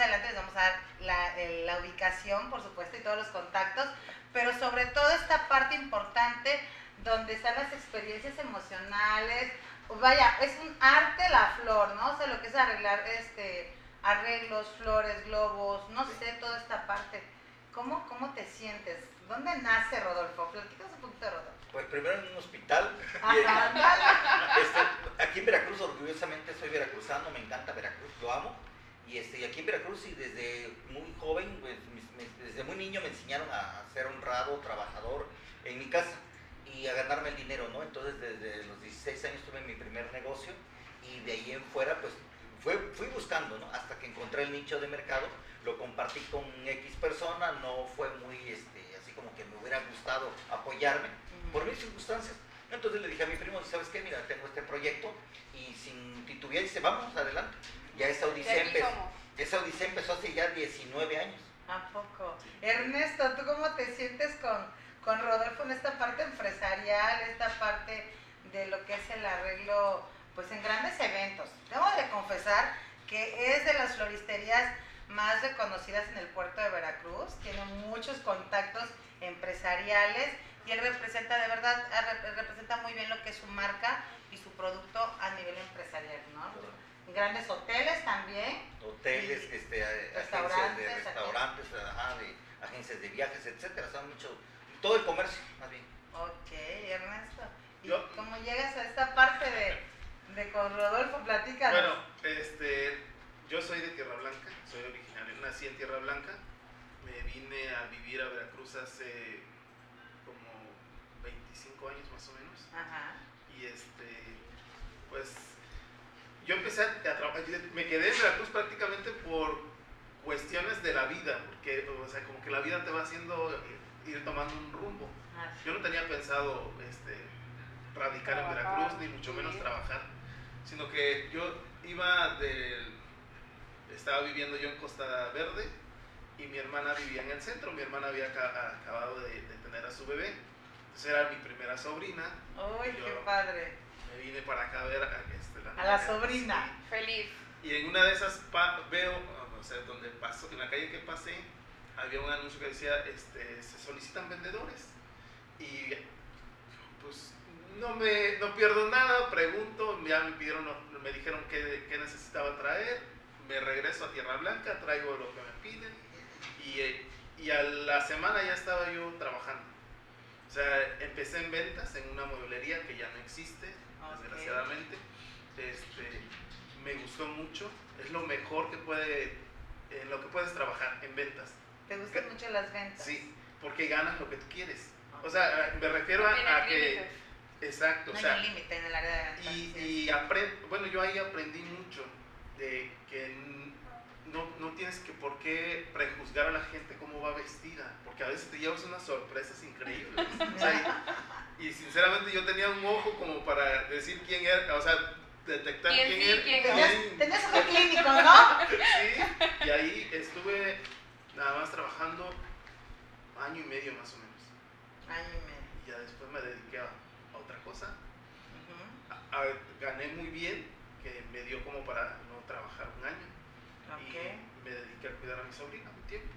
adelante les vamos a dar la, ubicación, por supuesto, y todos los contactos, pero sobre todo esta parte importante donde están las experiencias emocionales. Vaya, es un arte la flor, ¿no? O sea, lo que es arreglar este arreglos, flores, globos, no sé, toda esta parte. ¿Cómo, cómo te sientes? ¿Dónde nace Rodolfo? Platícanos un poquito de Rodolfo. Pues primero en un hospital. Ajá, este, aquí en Veracruz, orgullosamente soy veracruzano, me encanta Veracruz, lo amo. Y, este, y aquí en Veracruz, y desde muy joven, pues, desde muy niño me enseñaron a ser honrado, trabajador en mi casa y a ganarme el dinero, ¿no? Entonces desde los 16 años tuve mi primer negocio y de ahí en fuera, pues fui buscando, ¿no? Hasta que encontré el nicho de mercado, lo compartí con X persona, no fue muy, este, así como que me hubiera gustado apoyarme por mis circunstancias. Entonces le dije a mi primo, ¿sabes qué? Mira, tengo este proyecto y sin titubear dice, vamos adelante. Ya esa odisea, empezó, esa odisea empezó hace ya 19 años. ¿A poco? Ernesto, ¿tú cómo te sientes con, con Rodolfo en esta parte empresarial, esta parte de lo que es el arreglo, pues en grandes eventos? Debo de confesar que es de las floristerías más reconocidas en el puerto de Veracruz, tiene muchos contactos empresariales y él representa de verdad, rep- representa muy bien lo que es su marca y su producto a nivel empresarial, ¿no? Grandes hoteles también. Hoteles, Y este, a- agencias restaurantes, de restaurantes, ajá, de agencias de viajes, etcétera. Son mucho, todo el comercio, más bien. Ok, Ernesto. ¿Y Yo- cómo llegas a esta parte de, de con Rodolfo? Platícanos. Bueno, este, yo soy de Tierra Blanca, soy originario, nací en Tierra Blanca, me vine a vivir a Veracruz hace como 25 años más o menos, Ajá. y este, pues yo empecé a trabajar, me quedé en Veracruz prácticamente por cuestiones de la vida, porque, o sea, como que la vida te va haciendo ir tomando un rumbo. Así. Yo no tenía pensado este, radicar en Veracruz, ni mucho menos trabajar, sino que yo iba del... Estaba viviendo yo en Costa Verde y mi hermana vivía en el centro. Mi hermana había aca- acabado de, de tener a su bebé. Entonces era mi primera sobrina. Uy, qué padre. Me vine para acá a ver a, este, A la sobrina. Feliz. y en una de esas pa- veo, o sea, donde pasó, en la calle que pasé, había un anuncio que decía, este, se solicitan vendedores. Y pues no me no pierdo nada, pregunto, ya me pidieron, me dijeron qué, qué necesitaba traer, me regreso a Tierra Blanca, traigo lo que me piden y, y a la semana ya estaba yo trabajando. O sea, empecé en ventas en una mueblería que ya no existe, Desgraciadamente. Este, me gustó mucho, es lo mejor que puede, en lo que puedes trabajar, en ventas. ¿Te gustan mucho las ventas? Sí, porque ganas lo que tú quieres. O sea, me refiero No a, que... Exacto, No o sea, hay un límite en el área de ventas. y, y aprend- bueno, yo ahí aprendí mucho de que no, no tienes que por qué prejuzgar a la gente cómo va vestida, porque a veces te llevas unas sorpresas increíbles. O sea, y, y sinceramente yo tenía un ojo como para decir quién era, o sea, detectar ¿Quién quién sí, era. quién Tenías, tenías ojo clínico, ¿no? Sí, y ahí estuve nada más trabajando año y medio más o menos. Año y medio. Y ya después me dediqué a, a otra cosa. Ujú. A- a- gané muy bien, que me dio como para no trabajar un año. Y me dediqué a cuidar a mi sobrina un tiempo.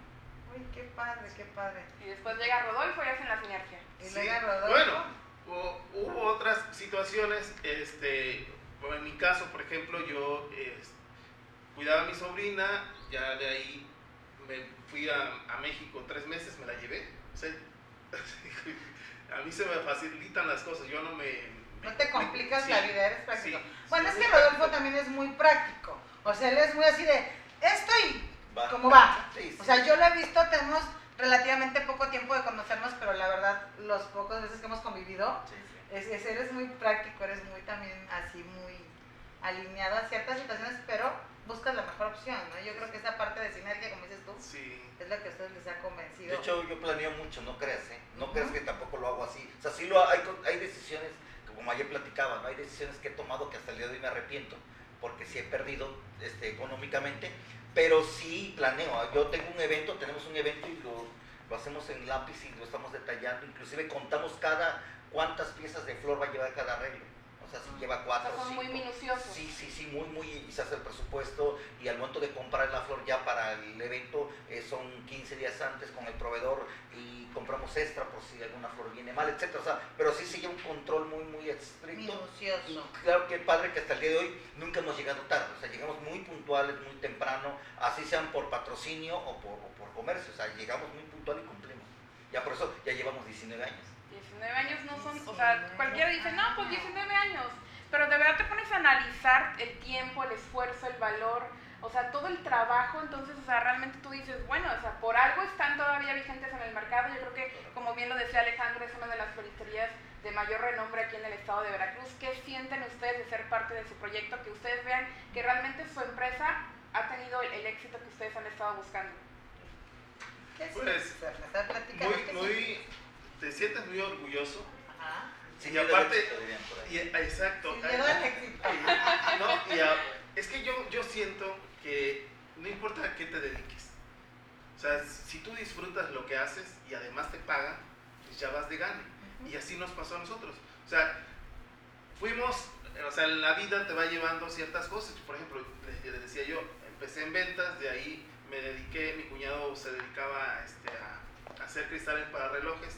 Uy, qué padre, qué padre. Y después llega Rodolfo y hacen la sinergia. Y Sí, luego Rodolfo. Bueno, hubo, hubo otras situaciones, este, bueno, en mi caso, por ejemplo, yo cuidaba a mi sobrina, ya de ahí me fui a, a México tres meses, me la llevé. O sea, a mí se me facilitan las cosas, yo no me... No te complicas Sí, la vida, eres práctico. sí, bueno, sí, es que Rodolfo práctico. también es muy práctico. O sea, él es muy así de, esto y Va. cómo va. Sí, sí. O sea, yo lo he visto, tenemos relativamente poco tiempo de conocernos, pero la verdad, los pocos veces que hemos convivido, Sí, sí. es, es- eres muy práctico, eres muy también así, muy alineado a ciertas situaciones, pero buscas la mejor opción, ¿no? Yo creo que esa parte de sinergia, como dices tú, Sí, es lo que a ustedes les ha convencido. De hecho, yo planeo mucho, no creas, ¿eh? No Ujú. creas que tampoco lo hago así. O sea, sí lo hay, hay decisiones, como ayer platicaba, ¿no? Hay decisiones que he tomado que hasta el día de hoy me arrepiento, porque sí he perdido este, económicamente, pero sí planeo. Yo tengo un evento, tenemos un evento y lo, lo hacemos en lápiz y lo estamos detallando, inclusive contamos cada cuántas piezas de flor va a llevar cada arreglo. O sea, si lleva O cuatro sea, o son muy cinco. minuciosos. Sí, sí, sí, muy, muy, y se hace el presupuesto y al momento de comprar la flor ya para el evento eh, son 15 días antes con el proveedor y compramos extra por si alguna flor viene mal, etcétera. O sea, pero sí sigue un control muy, muy estricto. Y Minucioso. claro que padre que hasta el día de hoy nunca hemos llegado tarde, o sea, llegamos muy puntuales, muy temprano, así sean por patrocinio o por, o por comercio, o sea, llegamos muy puntual y cumplimos. Ya por eso ya llevamos 19 años. 19 años no son, o sea, 19 cualquiera dice, no, pues años. 19 años, pero de verdad te pones a analizar el tiempo, el esfuerzo, el valor, o sea, todo el trabajo, entonces, o sea, realmente tú dices, bueno, o sea, por algo están todavía vigentes en el mercado, yo creo que, como bien lo decía Alejandro, es una de las floristerías de mayor renombre aquí en el estado de Veracruz. ¿Qué sienten ustedes de ser parte de su proyecto? Que ustedes vean que realmente su empresa ha tenido el, el éxito que ustedes han estado buscando. ¿Qué Pues, muy, ¿qué muy? Te sientes muy orgulloso. Ajá. Sí, Y aparte-. Y, ah, exacto. Sí, éxito. No, y a- es que yo, yo siento que no importa a qué te dediques. O sea, si tú disfrutas lo que haces y además te pagan, pues ya vas de gane. Y así nos pasó a nosotros. O sea, fuimos, o sea, la vida te va llevando ciertas cosas. Por ejemplo, les, les decía yo, empecé en ventas, de ahí me dediqué, mi cuñado se dedicaba este, a, a hacer cristales para relojes.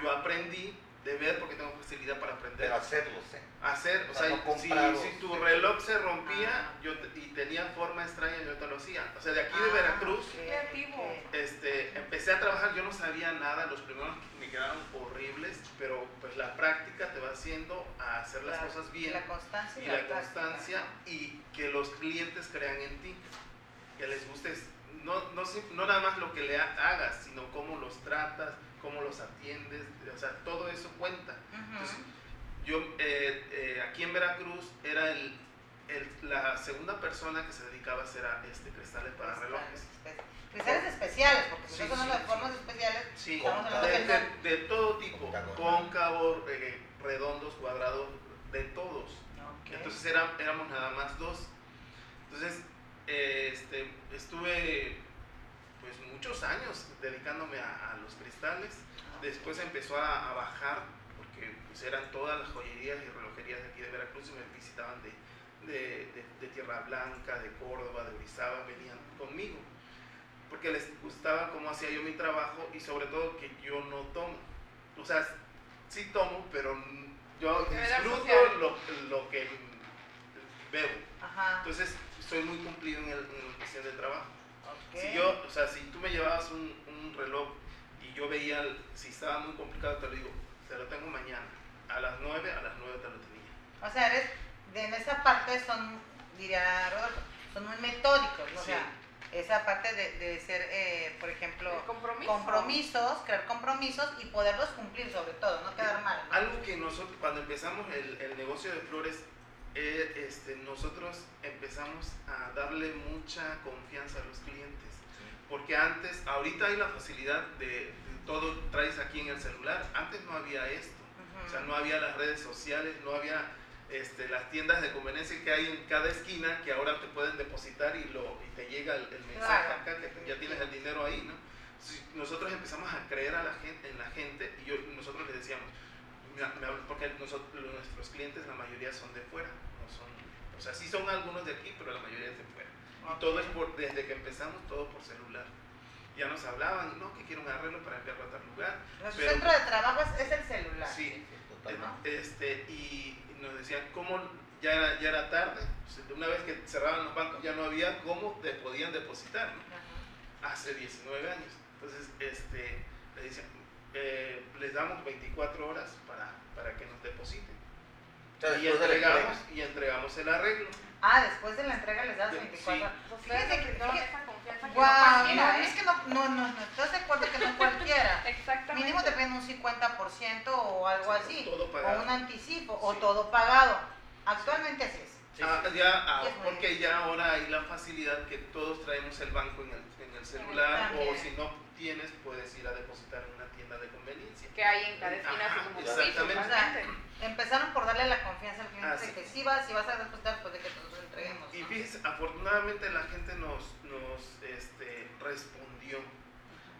Yo aprendí de ver porque tengo facilidad para aprender Pero hacerlos, ¿eh? hacer, o sea, no si, si tu reloj se rompía Ah. yo te- y tenía forma extraña, yo te lo hacía. O sea, de aquí de Ah, Veracruz, este, empecé a trabajar, yo no sabía nada, los primeros me quedaron horribles, pero pues la práctica te va haciendo a hacer las La- cosas bien La constancia y la práctica, constancia y que los clientes crean en ti, que les gustes, no, no, no nada más lo que le ha- hagas, sino cómo los tratas, cómo los atiendes, o sea, todo eso cuenta. Entonces, yo eh, eh, aquí en Veracruz era el, el- la segunda persona que se dedicaba a hacer a, este, cristales para relojes. Cristales especiales, porque si Sí, no son sí, de sí. formas especiales, Sí, Estamos hablando de, todo tipo, cóncavos, eh, redondos, cuadrados, de todos. Entonces era- éramos nada más dos. Entonces, eh, este, estuve pues muchos años dedicándome a, a los cristales. Después empezó a, a bajar, porque pues eran todas las joyerías y relojerías de aquí de Veracruz y me visitaban de, de, de- de Tierra Blanca, de Córdoba, de Orizaba, venían conmigo. Porque les gustaba cómo hacía yo mi trabajo y sobre todo que yo no tomo. O sea, sí tomo, pero yo disfruto lo, lo que bebo. Ajá. Entonces, soy muy cumplido en, el, en la cuestión del trabajo. Si yo, o sea, si tú me llevabas un, un reloj y yo veía, el- si estaba muy complicado, te lo digo, te lo tengo mañana. A las 9, a las 9 te lo tenía. O sea, eres, de, en esa parte son, diría Rodolfo, son muy metódicos, ¿no? O Sí. sea, esa parte de, de ser, eh, por ejemplo, compromiso. compromisos, crear compromisos y poderlos cumplir sobre todo, no quedar mal. ¿no? Algo que nosotros, cuando empezamos el, el negocio de flores, eh, este, nosotros empezamos a darle mucha confianza a los clientes. Porque antes, ahorita hay la facilidad de, de todo traes aquí en el celular. Antes no había esto. Ujú. O sea, no había las redes sociales, no había este, las tiendas de conveniencia que hay en cada esquina que ahora te pueden depositar y, lo, y te llega el, el mensaje Claro. acá que ya tienes el dinero ahí, ¿no? Nosotros empezamos a creer a la gente, en la gente y yo, nosotros les decíamos, porque nosotros, nuestros clientes la mayoría son de fuera, no son, o sea, sí son algunos de aquí, pero la mayoría es de fuera. Y todo es por, desde que empezamos, todo por celular. Ya nos hablaban, no, que quiero un arreglo para enviarlo a tal lugar. Nuestro pero- centro de trabajo es, es el celular. Sí, Sí, totalmente. este, y nos decían cómo ya era, ya era tarde, pues, una vez que cerraban los bancos ya no había cómo te podían depositar. ¿no? Ajá. hace 19 años. Entonces, este, le dicen, eh, les damos 24 horas para, para que nos depositen. O Y de entregamos, entrega. y entregamos el arreglo. Ah, después de la entrega les das Sí. 24 horas. Fíjate que- dieron fíjate- esa confianza que no Guau, cualquiera, no, ¿eh? es que no, no, no, no, ¿estás de acuerdo que no cualquiera? Exactamente. Mínimo te piden un 50% o algo así, Todo o pagado. un anticipo, o Sí. todo pagado. Actualmente así es. Sí, Ah, sí. ya, ah, porque ya ahora hay la facilidad que todos traemos el banco en el, en el celular o También. si no tienes puedes ir a depositar en una tienda de conveniencia. Que hay en cada esquina, Ajá, así como exactamente. O sea, empezaron por darle la confianza al cliente Ah, de sí. que si vas, si vas a depositar, pues de que te los entreguemos. Y ¿no? fíjense, afortunadamente la gente nos, nos este, respondió.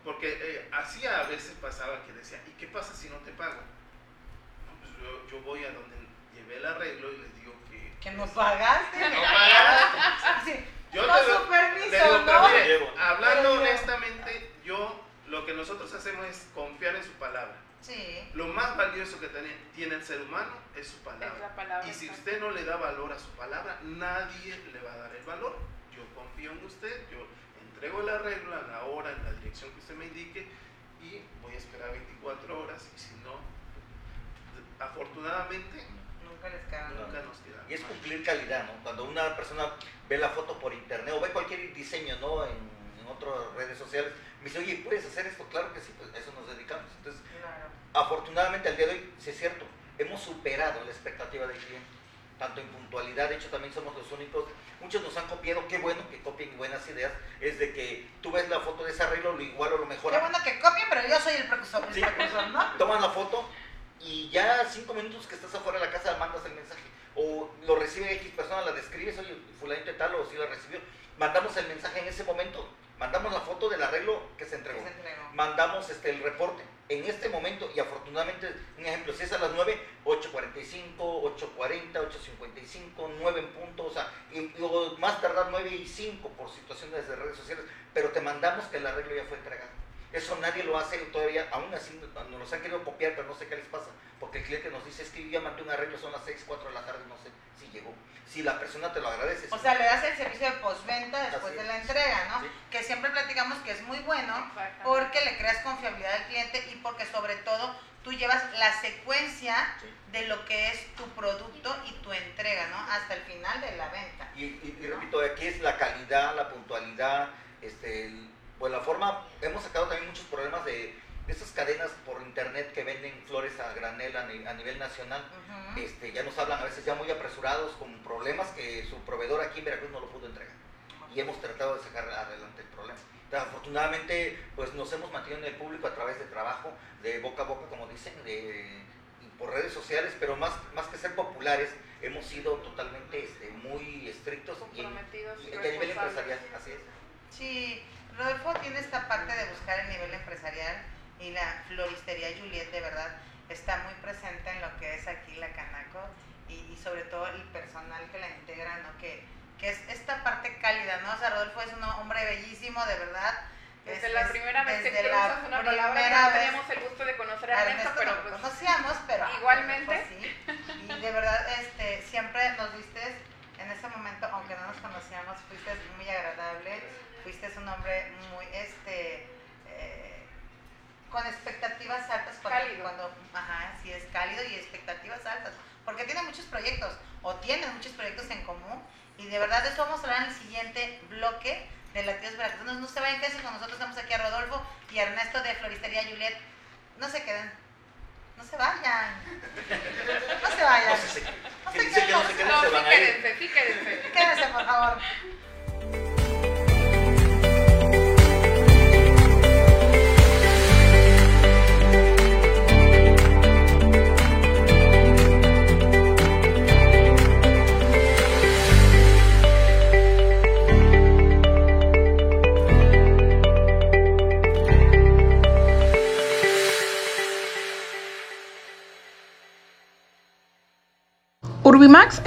Porque eh, así a veces pasaba que decía, ¿y qué pasa si no te pago? No, pues yo, yo voy a donde llevé el arreglo y les digo que... Que no pagaste. No pagaste. Sí. Yo no te lo- su permiso, ¿no? pero mire, Llevo. hablando Pero- honestamente, yo lo que nosotros hacemos es confiar en su palabra. Sí. Lo más valioso que tiene, tiene el ser humano es su Es palabra. la palabra. Y si usted no le da valor a su palabra, nadie le va a dar el valor. Yo confío en usted, yo entrego el arreglo a la hora, en la dirección que usted me indique y voy a esperar 24 horas y si no, afortunadamente Nunca les cagan. nunca nos queda. Y es cumplir calidad, ¿no? Cuando una persona ve la foto por internet o ve cualquier diseño, ¿no? En, en otras redes sociales, me dice, oye, ¿puedes hacer esto? Claro que sí, pues a eso nos dedicamos. Entonces, Claro. afortunadamente al día de hoy, sí es cierto, hemos superado la expectativa del cliente, tanto en puntualidad, de hecho también somos los únicos, muchos nos han copiado, qué bueno que copien buenas ideas, es de que tú ves la foto de ese arreglo, lo igual o lo Qué mejor, bueno que copien, pero yo soy el precursor, Sí. ¿no? toman la foto y ya cinco minutos que estás afuera de la casa mandas el mensaje. O lo recibe X persona, la describes, oye, fulanito de tal, o si la recibió. Mandamos el mensaje en ese momento, mandamos la foto del arreglo que se Que entregó. se entregó. Mandamos este, el reporte en este momento y afortunadamente, un ejemplo, si es a las 9, 8.45, 8.40, 8.55, 9 en punto, o sea, y, y- o más tardar 9 y 5 por situaciones de redes sociales, pero te mandamos que el arreglo ya fue entregado. Eso nadie lo hace todavía, aún así nos los han querido copiar, pero no sé qué les pasa, porque el cliente nos dice, es que yo ya mandé un arreglo, son las 6, 4 de la tarde, no sé si llegó. Si la persona te lo agradece. O sea, le das el servicio de postventa después Así de la entrega, ¿no? Sí. Que siempre platicamos que es muy bueno porque le creas confiabilidad al cliente y porque sobre todo tú llevas la secuencia Sí. de lo que es tu producto y tu entrega, ¿no? Hasta el final de la venta. Y, y- y repito, aquí es la calidad, la puntualidad, este, el- pues la forma, hemos sacado también muchos problemas de, de esas cadenas por internet que venden flores a granel a, ni- a nivel nacional. Este, ya nos hablan a veces ya muy apresurados con problemas que su proveedor aquí en Veracruz no lo pudo entregar. Y hemos tratado de sacar adelante el problema. Entonces, afortunadamente, pues nos hemos mantenido en el público a través de trabajo, de boca a boca, como dicen, de, por redes sociales, pero más, más que ser populares, hemos sido totalmente este, muy estrictos y y a nivel empresarial, así es. Sí, Rodolfo tiene esta parte de buscar el nivel empresarial y la floristería Juliet de verdad está muy presente en lo que es aquí la Canaco y, y sobre todo el personal que la integra, ¿no? Que, que es esta parte cálida, ¿no? O sea, Rodolfo es un hombre bellísimo, de verdad. Desde Es- la primera vez que usas una palabra, primera no vez- teníamos el gusto de conocer a Ernesto, Ernesto pero pues conocíamos, pero igualmente. pues sí. Y de verdad, este, siempre nos viste en ese momento, aunque no nos conocíamos, fuiste muy agradable, fuiste un hombre muy, este, eh, con expectativas altas cuando, Cálido. cuando, ajá, sí es cálido y expectativas altas, porque tiene muchos proyectos o tiene muchos proyectos en común y de verdad de eso vamos a hablar en el siguiente bloque de Latidos Veracruzanos. No se vayan casi con nosotros, estamos aquí a Rodolfo y a Ernesto de Floristería Juliet. No se queden, no se vayan, no se vayan. No sé si- No se dice que no se queden. queden, No, se sí quédense. Quédense, por favor.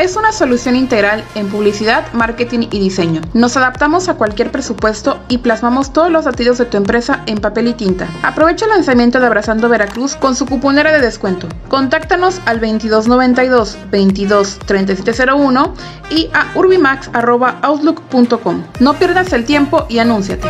Es una solución integral en publicidad, marketing y diseño. Nos adaptamos a cualquier presupuesto y plasmamos todos los latidos de tu empresa en papel y tinta. Aprovecha el lanzamiento de Abrazando Veracruz con su cuponera de descuento. Contáctanos al 2292 22 3701 y a urbimax.outlook.com. No pierdas el tiempo y anúnciate.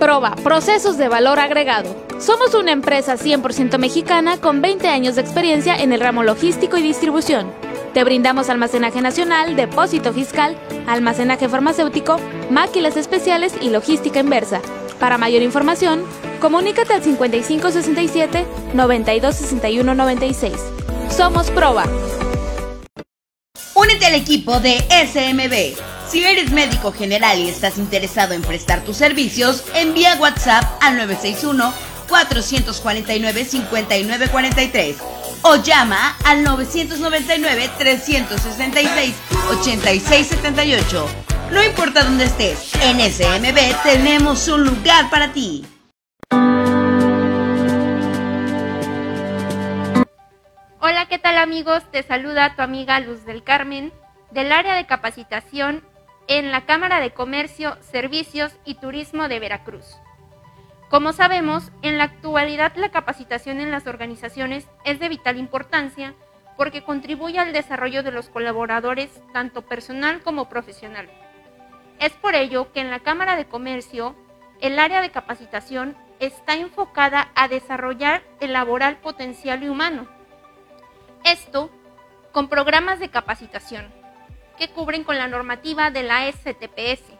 Proba, procesos de valor agregado. Somos una empresa 100% mexicana con 20 años de experiencia en el ramo logístico y distribución. Te brindamos almacenaje nacional, depósito fiscal, almacenaje farmacéutico, máquinas especiales y logística inversa. Para mayor información, comunícate al 5567 926196. Somos Proba. Únete al equipo de SMB. Si eres médico general y estás interesado en prestar tus servicios, envía WhatsApp al 961 449 5943 o llama al 999 366 8678. No importa dónde estés, en SMB tenemos un lugar para ti. Hola, ¿qué tal amigos? Te saluda tu amiga Luz del Carmen del área de capacitación en la Cámara de Comercio, Servicios y Turismo de Veracruz. Como sabemos, en la actualidad la capacitación en las organizaciones es de vital importancia porque contribuye al desarrollo de los colaboradores tanto personal como profesional. Es por ello que en la Cámara de Comercio el área de capacitación está enfocada a desarrollar el laboral potencial y humano. Esto con programas de capacitación que cubren con la normativa de la STPS.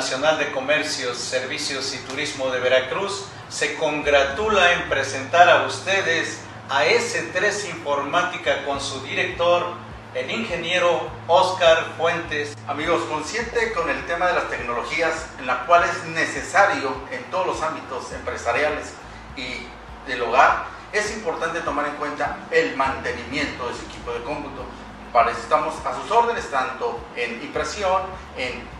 Nacional de Comercios, Servicios y Turismo de Veracruz se congratula en presentar a ustedes a S3 Informática con su director, el ingeniero Oscar Fuentes. Amigos, consciente con el tema de las tecnologías, en la cual es necesario en todos los ámbitos empresariales y del hogar, es importante tomar en cuenta el mantenimiento de ese equipo de cómputo. Para eso estamos a sus órdenes, tanto en impresión, en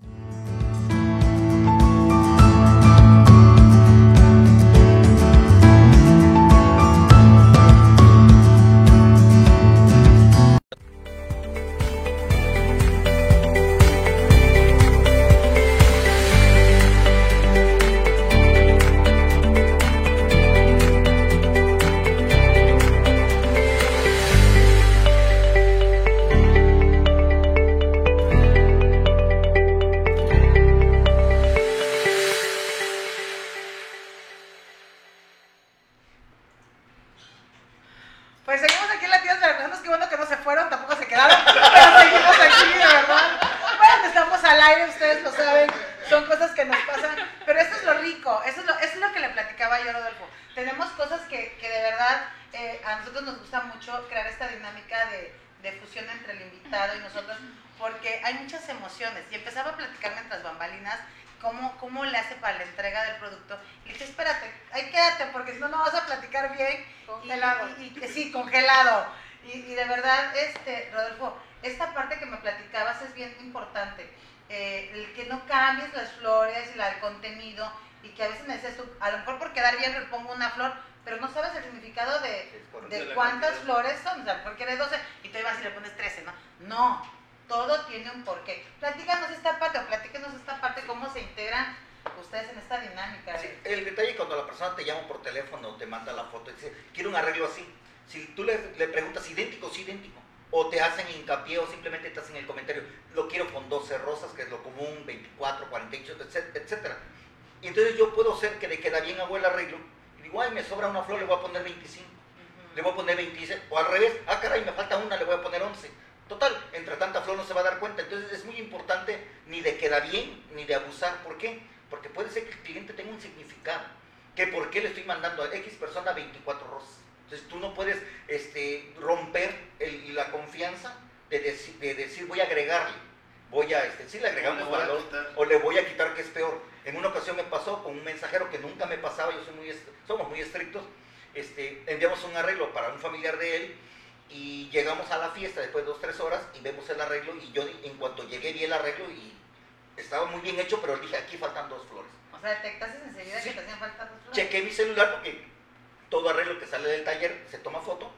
Pues seguimos aquí en Latidos Veracruzanos, qué bueno que no se fueron, tampoco se quedaron, pero seguimos aquí, de verdad. Bueno, estamos al aire, ustedes lo saben, son cosas que nos pasan, pero esto es lo rico, eso es lo, eso que le platicaba yo, Rodolfo. Tenemos cosas que, que de verdad eh, a nosotros nos gusta mucho crear esta dinámica de, de fusión entre el invitado y nosotros, porque hay muchas emociones. Y empezaba a platicar mientras bambalinas cómo, cómo le hace para la entrega del producto. Y le dije, espérate, ahí quédate, porque si no, no vas a platicar bien. Congelado. Y, y- y- sí, congelado. Y, y de verdad, este, Rodolfo, esta parte que me platicabas es bien importante. Eh, el que no cambies las flores y la- el contenido y que a veces me dices tú, a lo mejor por quedar bien le pongo una flor, pero no sabes el significado de, cuántas flores son, o sea, porque eres 12 y tú vas y le pones 13, ¿no? No, todo tiene un porqué. Platícanos esta parte o platícanos esta parte, cómo se integran ustedes en esta dinámica. Sí, el detalle cuando la persona te llama por teléfono o te manda la foto y dice, quiero un arreglo así. Si tú le, le preguntas idéntico, sí idéntico. O te hacen hincapié o simplemente te hacen el comentario, lo quiero con 12 rosas, que es lo común, 24, 48, etc- etcétera. Y entonces yo puedo ser que le queda bien a el arreglo. Y digo, ay, me sobra una flor, le voy a poner 25. Le voy a poner 26. O al revés, ah, caray, me falta una, le voy a poner 11. Total, entre tanta flor no se va a dar cuenta. Entonces es muy importante ni de queda bien, ni de abusar. ¿Por qué? Porque puede ser que el cliente tenga un significado. Que por qué le estoy mandando a X persona 24 rosas. Entonces tú no puedes este, romper el- la confianza de, deci- de decir voy a agregarle, voy a, este, sí le agregamos valor o le voy a quitar que es peor. En una ocasión me pasó con un mensajero que nunca me pasaba, yo soy muy, somos muy estrictos, este, enviamos un arreglo para un familiar de él y llegamos a la fiesta después de dos, tres horas y vemos el arreglo y yo en cuanto llegué vi el arreglo y estaba muy bien hecho, pero dije aquí faltan dos flores. O sea, detectaste enseguida Sí. que te hacían falta dos flores. Chequé mi celular porque todo arreglo que sale del taller se toma foto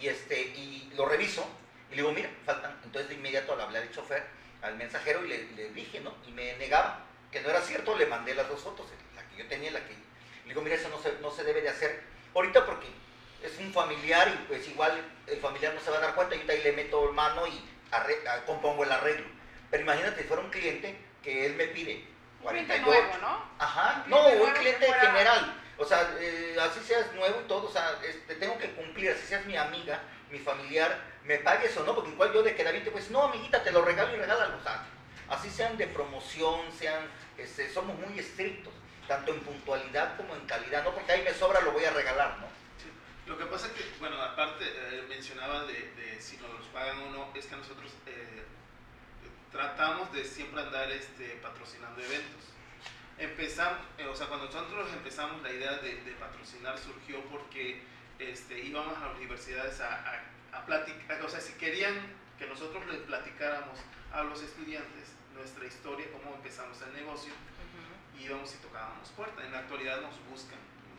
y este y lo reviso y le digo, mira, faltan. Entonces de inmediato le hablé al chofer, al mensajero y le, le dije, ¿no? Y me negaba que no era cierto, le mandé las dos fotos, la que yo tenía y la que... Le digo, mira, eso no se, no se debe de hacer ahorita porque es un familiar y pues igual el familiar no se va a dar cuenta y ahorita ahí le meto mano y arre- ah, compongo el arreglo. Pero imagínate si fuera un cliente que él me pide Un cliente 48, nuevo, ¿no? Ajá, Un no, cliente un cliente fuera- general. O sea, eh, así seas nuevo y todo, o sea, este, tengo que cumplir, así seas mi amiga, mi familiar, me pagues o no, porque igual yo de que David, pues no, amiguita, te lo regalo y regálalo. O sea, así sean de promoción, sean, este, somos muy estrictos, tanto en puntualidad como en calidad, no porque ahí me sobra lo voy a regalar, ¿no? Sí. Lo que pasa es que, bueno, aparte eh, mencionaba de, de si nos los pagan o no, es que nosotros eh, tratamos de siempre andar este, patrocinando eventos. Empezamos, eh, o sea, cuando nosotros empezamos la idea de, de patrocinar surgió porque este, íbamos a las universidades a, a, a platicar, o sea, si querían que nosotros les platicáramos a los estudiantes nuestra historia, cómo empezamos el negocio, Ujú. íbamos y tocábamos puertas. En la actualidad nos buscan,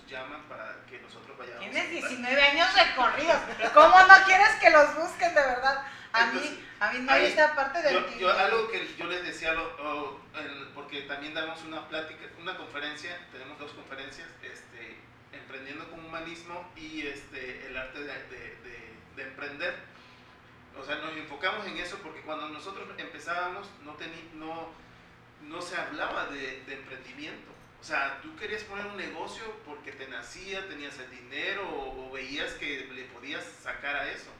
llaman para que nosotros vayamos. Tienes a comprar. 19 años recorridos. ¿Cómo no quieres que los busquen de verdad? A Entonces, mí, a mí no hay esa parte del Yo, yo algo que yo les decía, lo- el- porque también damos una plática, una conferencia, tenemos dos conferencias, este, Emprendiendo con Humanismo y este, el arte de, de- de- de emprender. O sea, nos enfocamos en eso porque cuando nosotros empezábamos no, teni- no, no se hablaba de, de emprendimiento. O sea, tú querías poner un negocio porque te nacía, tenías el dinero o, o veías que le podías sacar a eso.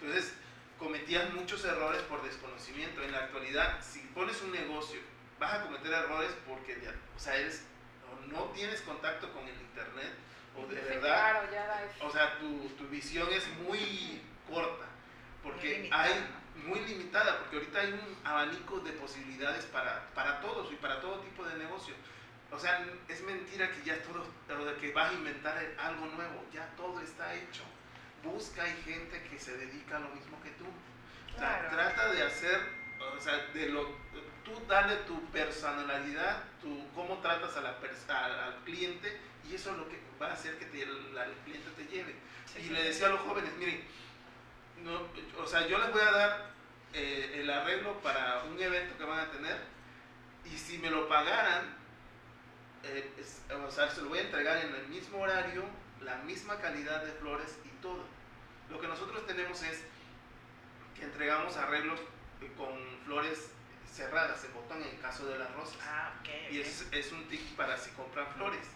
Entonces, cometías muchos errores por desconocimiento. En la actualidad, si pones un negocio, vas a cometer errores porque ya, o sea, eres, o no tienes contacto con el internet o de Sí, verdad claro, ya o sea, tu, tu visión es muy corta, porque Muy limitada, hay muy limitada, porque ahorita hay un abanico de posibilidades para, para todos y para todo tipo de negocio. O sea, es mentira que ya todo, que vas a inventar algo nuevo, ya todo está hecho. Busca, hay gente que se dedica a lo mismo que tú. O sea, Claro. trata de hacer, o sea, de lo, tú dale tu personalidad, tu, cómo tratas a la a- al cliente y eso es lo que va a hacer que te- la- el cliente te lleve. y le decía a los jóvenes, miren, no, o sea, yo les voy a dar eh, el arreglo para un evento que van a tener y si me lo pagaran, eh, es- o sea, se lo voy a entregar en el mismo horario, la misma calidad de flores y todo. Lo que nosotros tenemos es que entregamos arreglos eh, con flores cerradas en botón en el caso de las rosas. Ah, ok. Y ok. es, es un tip para si compran flores.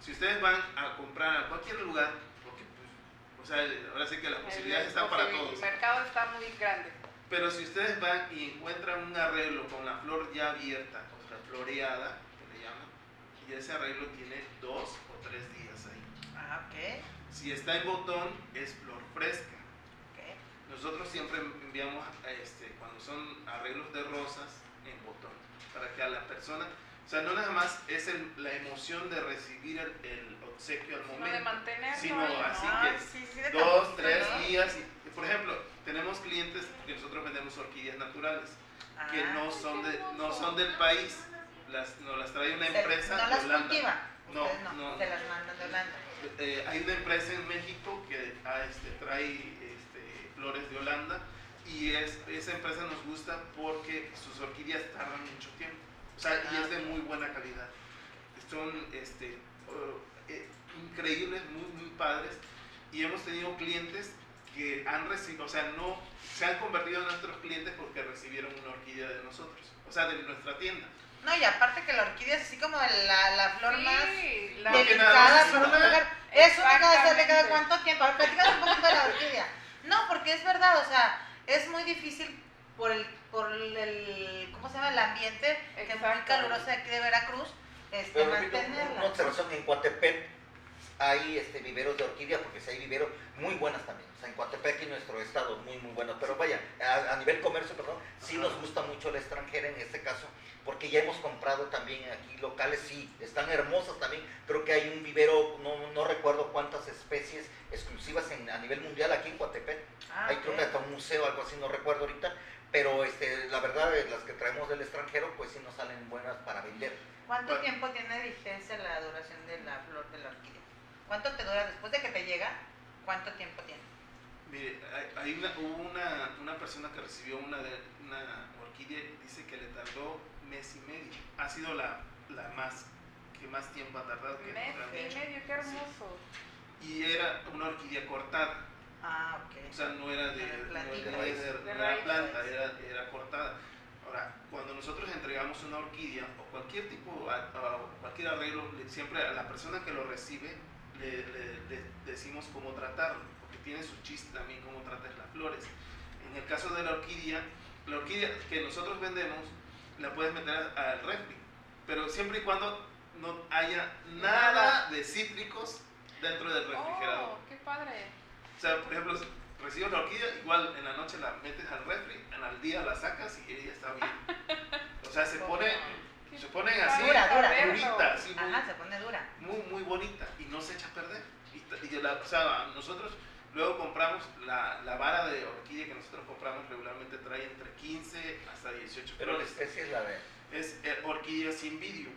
Si ustedes van a comprar a cualquier lugar, porque pues, o sea, ahora sí que las posibilidades están para todos. El mercado está muy grande. Pero si ustedes van y encuentran un arreglo con la flor ya abierta, o sea, floreada, y ese arreglo tiene dos o tres días ahí. Ah, ok. Si está en botón, es flor fresca. ok. Nosotros siempre enviamos, este, cuando son arreglos de rosas, en botón, para que a la persona, o sea, no nada más es el- la emoción de recibir el, el obsequio al Sino de momento, mantenerlo sino ahí, ¿no? así Ah, que sí, sí, dos, tres ¿no? días. Y, por ejemplo, tenemos clientes que nosotros vendemos orquídeas naturales, que Ah, no son, de, no son del país, las, nos las trae una empresa no de las Holanda. cultiva. No, no, no. Se las mandan de Holanda. Eh, hay una empresa en México que ah, este, trae este, flores de Holanda y es, esa empresa nos gusta porque sus orquídeas tardan mucho tiempo. O sea, y Ah, es de muy buena calidad. Son este, oh, eh, increíbles, muy, muy padres. Y hemos tenido clientes que han recibido, o sea, no se han convertido en nuestros clientes porque recibieron una orquídea de nosotros, o sea, de nuestra tienda. No, y aparte que la orquídea es así como la, la flor Sí, más la- delicada más para es una una- mujer. Es única de cada cuánto tiempo. A ver, platícanos un poquito de la orquídea. No, porque es verdad, o sea, es muy difícil por el, por el, ¿cómo se llama? El ambiente, que es muy caluroso de aquí de Veracruz, este, Pero mantenerla. una observación en Coatepec, hay este, viveros de orquídea, porque si hay viveros muy buenas también. O sea, en Coatepec y nuestro estado, muy, muy buenos. Pero vaya, a, a nivel comercio, perdón, sí nos gusta mucho la extranjera en este caso, porque ya hemos comprado también aquí locales, sí, están hermosas también. Creo que hay un vivero, no, no recuerdo cuántas especies exclusivas en, a nivel mundial aquí en Coatepec. Ah, hay creo que hasta un museo, algo así, no recuerdo ahorita. Pero este, la verdad, eh, las que traemos del extranjero, pues sí nos salen buenas para vender. ¿Cuánto Bueno. tiempo tiene vigencia la duración de la flor de la orquídea? ¿Cuánto te dura después de que te llega? ¿Cuánto tiempo tiene? Mire, hay, una, hubo una, una persona que recibió una, de, una orquídea, dice que le tardó mes y medio. Ha sido la, la más, que más tiempo ha tardado. Que Mes y realmente- medio, qué hermoso. Y era una orquídea cortada, Ah, ok. o sea, no era de, De no era de- de- De la planta, era, era cortada. Ahora, cuando nosotros entregamos una orquídea o cualquier tipo, a- a- cualquier arreglo, siempre a la persona que lo recibe le, le- le decimos cómo tratarlo, porque tiene su chiste también cómo tratas las flores. En el caso de la orquídea, la orquídea que nosotros vendemos la puedes meter al refri, pero siempre y cuando no haya nada de cítricos dentro del refrigerador. Oh, qué padre. O sea, por ejemplo, recibes la orquídea, igual en la noche la metes al refri, en el día la sacas y ella está bien. O sea, se pone, Se ponen así, Dura, dura. durita, así muy, Ajá, se pone dura. muy, muy bonita y no se echa a perder. Y, y la- o sea, nosotros luego compramos la, la vara de orquídea que nosotros compramos regularmente trae entre 15 hasta 18 Pero la flores. especie es la de... Es eh, orquídea sin vidrio.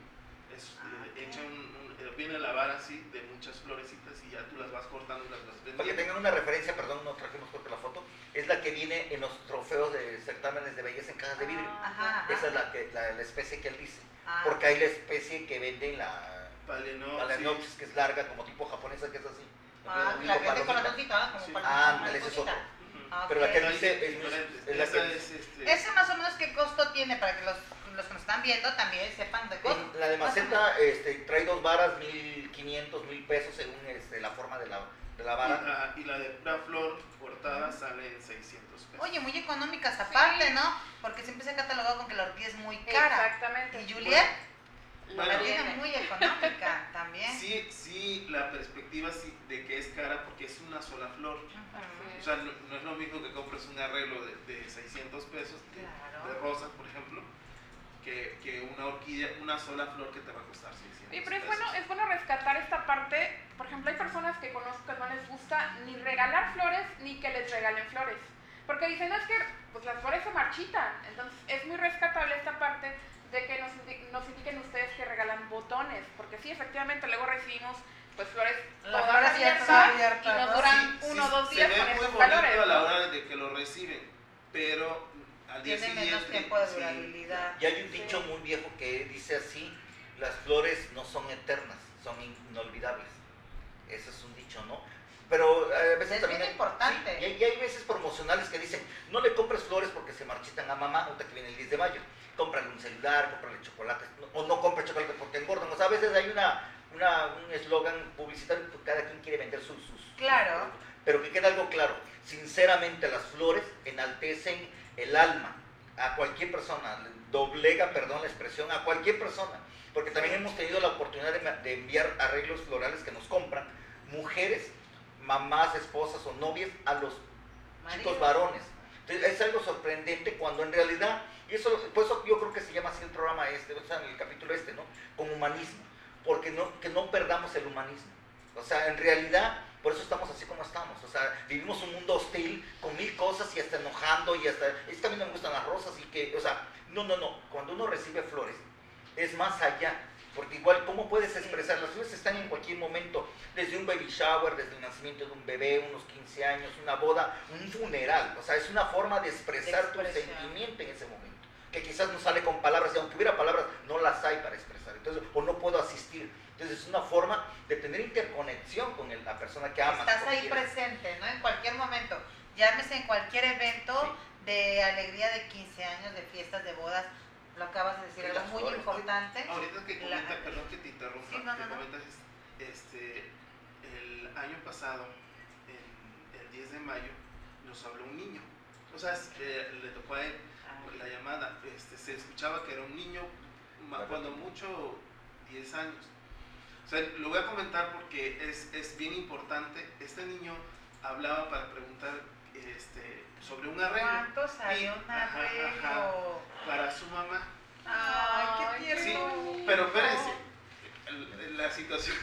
Es, Ah, eh, hecha un, un- viene la vara así de muchas florecitas y ya tú las vas cortando y las vas Para que vendiendo. tengan una referencia, perdón, no trajimos creo que la foto, es la que viene en los trofeos de certámenes de belleza en cajas de vidrio. Ajá, ajá. Esa es la, que, la, la especie que él dice. Ah, Porque hay la especie que venden la. Phalaenopsis, que es larga, como tipo japonesa, que es así. ah, la que es palomita. corazoncito, ¿ah? Como Sí. para Ah, ese es otro. Ah, Pero la que él dice es, la que es, este, ¿Ese más o menos qué costo tiene para que los, los que nos están viendo también sepan de? En La de maceta este, trae dos varas, 1500, 1000 pesos según este, la forma de la, de la y, vara. la, y la de pura flor cortada sale en 600 pesos. Oye, muy económicas aparte, ¿no? Porque siempre se ha catalogado con que la orquídea es muy cara. Exactamente. Y Juliet Lo la Bueno. tiene muy económica también. Sí, sí, la perspectiva sí de que es cara porque es una sola flor. O sea, no, no es lo mismo que compres un arreglo de, de 600 pesos de, Claro. de rosas, por ejemplo, que, que una orquídea, una sola flor que te va a costar 600 Oye, pero es bueno, es bueno rescatar esta parte. Por ejemplo, hay personas que conozco que no les gusta ni regalar flores ni que les regalen flores. Porque dicen, no, es que pues, las flores se marchitan. Entonces, es muy rescatable esta parte de que nos, nos indiquen ustedes que regalan botones. Porque sí, efectivamente, luego recibimos pues flores La todas abiertas abierta, y nos ¿no? duran Sí, uno o sí, dos se días ve con muy esos bonito valores. a la ¿no? hora de que lo reciben, pero al día Tiene menos tiempo de sí, durabilidad. Y hay un dicho muy viejo que dice así, las flores no son eternas, son inolvidables. Ese es un dicho, ¿no? Pero eh, a veces Es también... bien hay- importante. sí, y, hay, y hay veces promocionales que dicen, no le compres flores porque se marchitan a mamá, ahorita que viene el 10 de mayo. Cómprale un celular, cómprale chocolate, o no compre chocolate porque engordan. O sea, a veces hay una, una, un eslogan publicitario que cada quien quiere vender sus, sus... Claro. Pero que quede algo claro, sinceramente las flores enaltecen el alma a cualquier persona, le doblega, perdón la expresión, a cualquier persona. Porque también hemos tenido la oportunidad de, de enviar arreglos florales que nos compran mujeres, mamás, esposas o novias a los chicos Marido. varones. Entonces, es algo sorprendente cuando en realidad, y eso, por eso yo creo que se llama así el programa este, o sea, en el capítulo este, ¿no? Con humanismo, porque no, que no perdamos el humanismo. O sea, en realidad, por eso estamos así como estamos. O sea, vivimos un mundo hostil con mil cosas y hasta enojando y hasta, es que a mí no me gustan las rosas y que, o sea, no, no, no, cuando uno recibe flores, es más allá. Porque igual, ¿cómo puedes expresar? Las flores están en cualquier momento, desde un baby shower, desde el nacimiento de un bebé, unos 15 años, una boda, un funeral. O sea, es una forma de expresar tu sentimiento en ese momento. Que quizás no sale con palabras, y aunque hubiera palabras, no las hay para expresar. Entonces, o no puedo asistir. Entonces, es una forma de tener interconexión con el- la persona que amas. Estás ahí presente, ¿no? En cualquier momento. Llámese en cualquier evento de alegría de 15 años, de fiestas, de bodas. Lo acabas de decir, algo muy flores. importante. Ahorita que La- comenta, perdón que te interrumpa, Sí, no, no, que no. comentas, este, el año pasado, en el 10 de mayo, nos habló un niño. O sea, es- eh, le tocó a él la llamada, este, se escuchaba que era un niño, cuando mucho 10 años. Sea, lo voy a comentar porque es, es bien importante. Este niño hablaba para preguntar este, sobre un arreglo. ¿Cuánto salió un ajá, arreglo? ajá, para su mamá. Ay, qué tierno. Sí, pero espérense, la situación,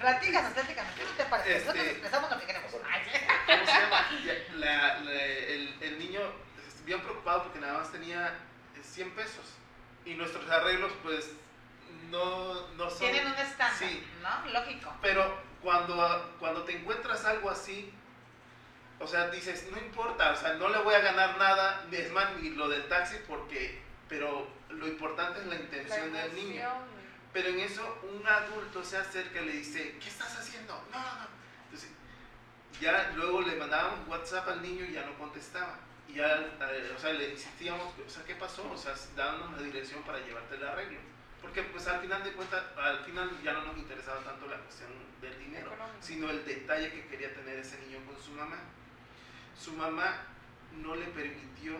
Platícanos, platícanos. ¿Qué te parece? Este- Nosotros expresamos lo que queremos. Ay, sí. ¿cómo se llama? La- la- el, el niño bien preocupado porque nada más tenía eh, 100 pesos y nuestros arreglos pues no, no son... Tienen un estándar, Sí. ¿no? Lógico. Pero cuando, cuando te encuentras algo así, o sea, dices, no importa, o sea, no le voy a ganar nada, es más, ni lo del taxi, porque, pero lo importante es la La intención del niño. Pero en eso un adulto se acerca y le dice, ¿qué estás haciendo? No, no, no. Entonces, ya luego le mandábamos WhatsApp al niño y ya no contestaba. Y ya, eh, o sea, le insistíamos, o sea, ¿qué pasó? O sea, dándonos la dirección para llevarte el arreglo. Porque pues al final de cuentas, al final ya no nos interesaba tanto la cuestión del dinero, Económico. sino el detalle que quería tener ese niño con su mamá. Su mamá no le permitió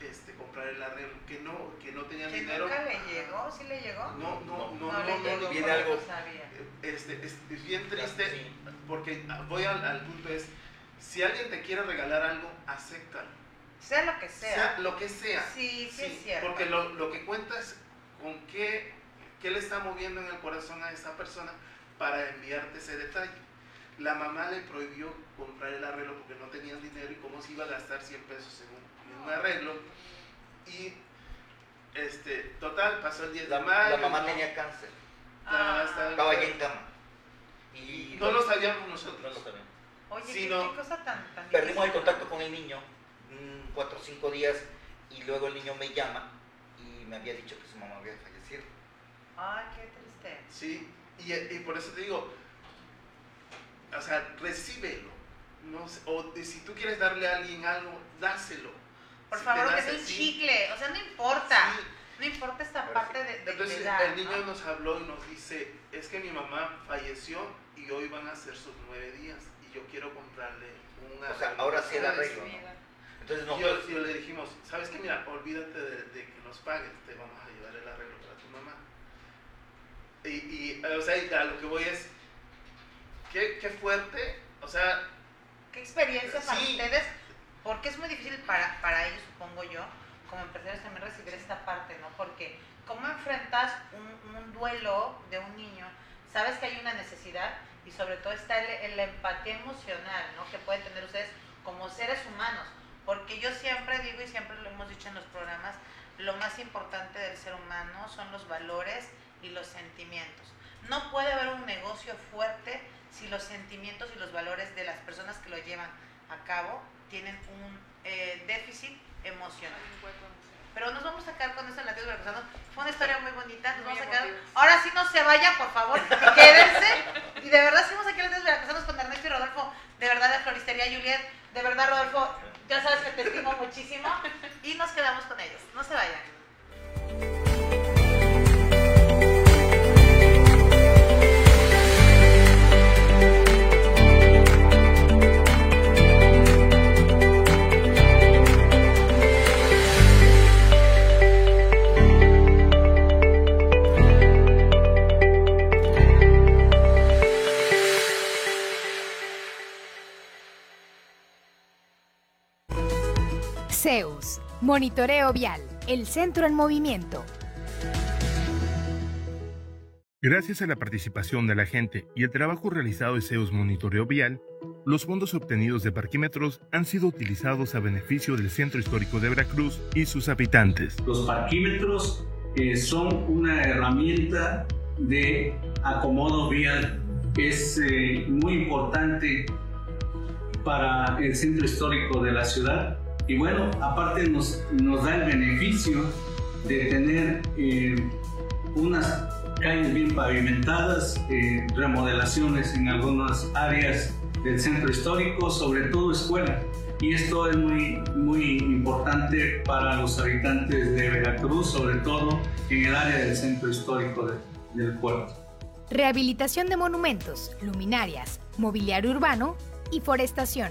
este, comprar el arreglo, que no, que no tenía ¿Que dinero. nunca le llegó? ¿Sí le llegó? No, no, no, No, no, le no, llegó, no, viene algo- sabía. este, es, bien triste Sí. porque voy al, al punto es, si alguien te quiere regalar algo, acéptalo. Sea lo que Sea, sea. lo que sea. Sí, sí, es cierto. Porque lo, lo que cuenta es con qué, qué le está moviendo en el corazón a esa persona para enviarte ese detalle. La mamá le prohibió comprar el arreglo porque no tenían dinero y cómo se iba a gastar 100 pesos en un, en un arreglo. Y, este, total, pasó el 10 La, de mayo. la mamá ¿no? tenía cáncer, Ya estaba- en cama. Y No lo sabíamos nosotros. no lo sabíamos. Oye, qué, no. qué cosa tan, tan Perdimos el contacto con el niño mm, cuatro o cinco días y luego el niño me llama me había dicho que su mamá había fallecido. Ay, qué triste. Sí, y, y por eso te digo, o sea, recíbelo. No sé, o de- si tú quieres darle a alguien algo, dáselo. Por Si favor, que sea un chicle. O sea, no importa. sí. No importa esta Pero parte de, de, Entonces de dar, el niño ¿no? nos habló y nos dice, es que mi mamá falleció y hoy van a ser sus nueve días y yo quiero comprarle un O sea, arreglo". ahora sí el arreglo, ¿no? Entonces Y nosotros, yo, yo le dijimos, ¿sabes qué? Mira, olvídate de, de que nos pagues, te vamos a llevar el arreglo para tu mamá. Y, y, o sea, y a lo que voy es, qué, qué fuerte, o sea, ¿Qué experiencia para Sí. ustedes? Porque es muy difícil para, para ellos, supongo yo, como empresarios también recibir esta parte, ¿no? Porque ¿cómo enfrentas un, un duelo de un niño? Sabes que hay una necesidad y sobre todo está el, el empatía emocional, ¿no? Que pueden tener ustedes como seres humanos. Porque yo siempre digo y siempre lo hemos dicho en los programas, lo más importante del ser humano son los valores y los sentimientos. No puede haber un negocio fuerte si los sentimientos y los valores de las personas que lo llevan a cabo tienen un eh, déficit emocional. Pero nos vamos a quedar con esto en la tierra. Fue una historia muy bonita. Nos Muy vamos a quedar. Ahora sí no se vayan, por favor. Quédense. Y de verdad seguimos aquí en tierras Veracruzanos con Ernesto y Rodolfo. De verdad, de Floristería Juliet. De verdad, Rodolfo. Ya sabes que te estimo muchísimo. Y nos quedamos con ellos. Monitoreo Vial, el centro en movimiento. Gracias a la participación de la gente y el trabajo realizado de CEUS Monitoreo Vial, los fondos obtenidos de parquímetros han sido utilizados a beneficio del Centro Histórico de Veracruz y sus habitantes. Los parquímetros eh, son una herramienta de acomodo vial. Es eh, muy importante para el centro histórico de la ciudad. Y bueno, aparte nos, nos da el beneficio de tener eh, unas calles bien pavimentadas, eh, remodelaciones en algunas áreas del centro histórico, sobre todo escuela. Y esto es muy, muy importante para los habitantes de Veracruz, sobre todo en el área del centro histórico de- del puerto. Rehabilitación de monumentos, luminarias, mobiliario urbano y forestación.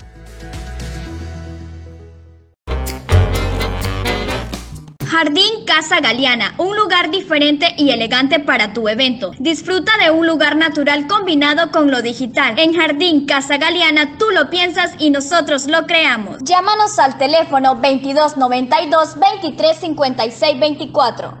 Jardín Casa Galeana, un lugar diferente y elegante para tu evento. Disfruta de un lugar natural combinado con lo digital. En Jardín Casa Galeana tú lo piensas y nosotros lo creamos. Llámanos al teléfono 2292 2356 24.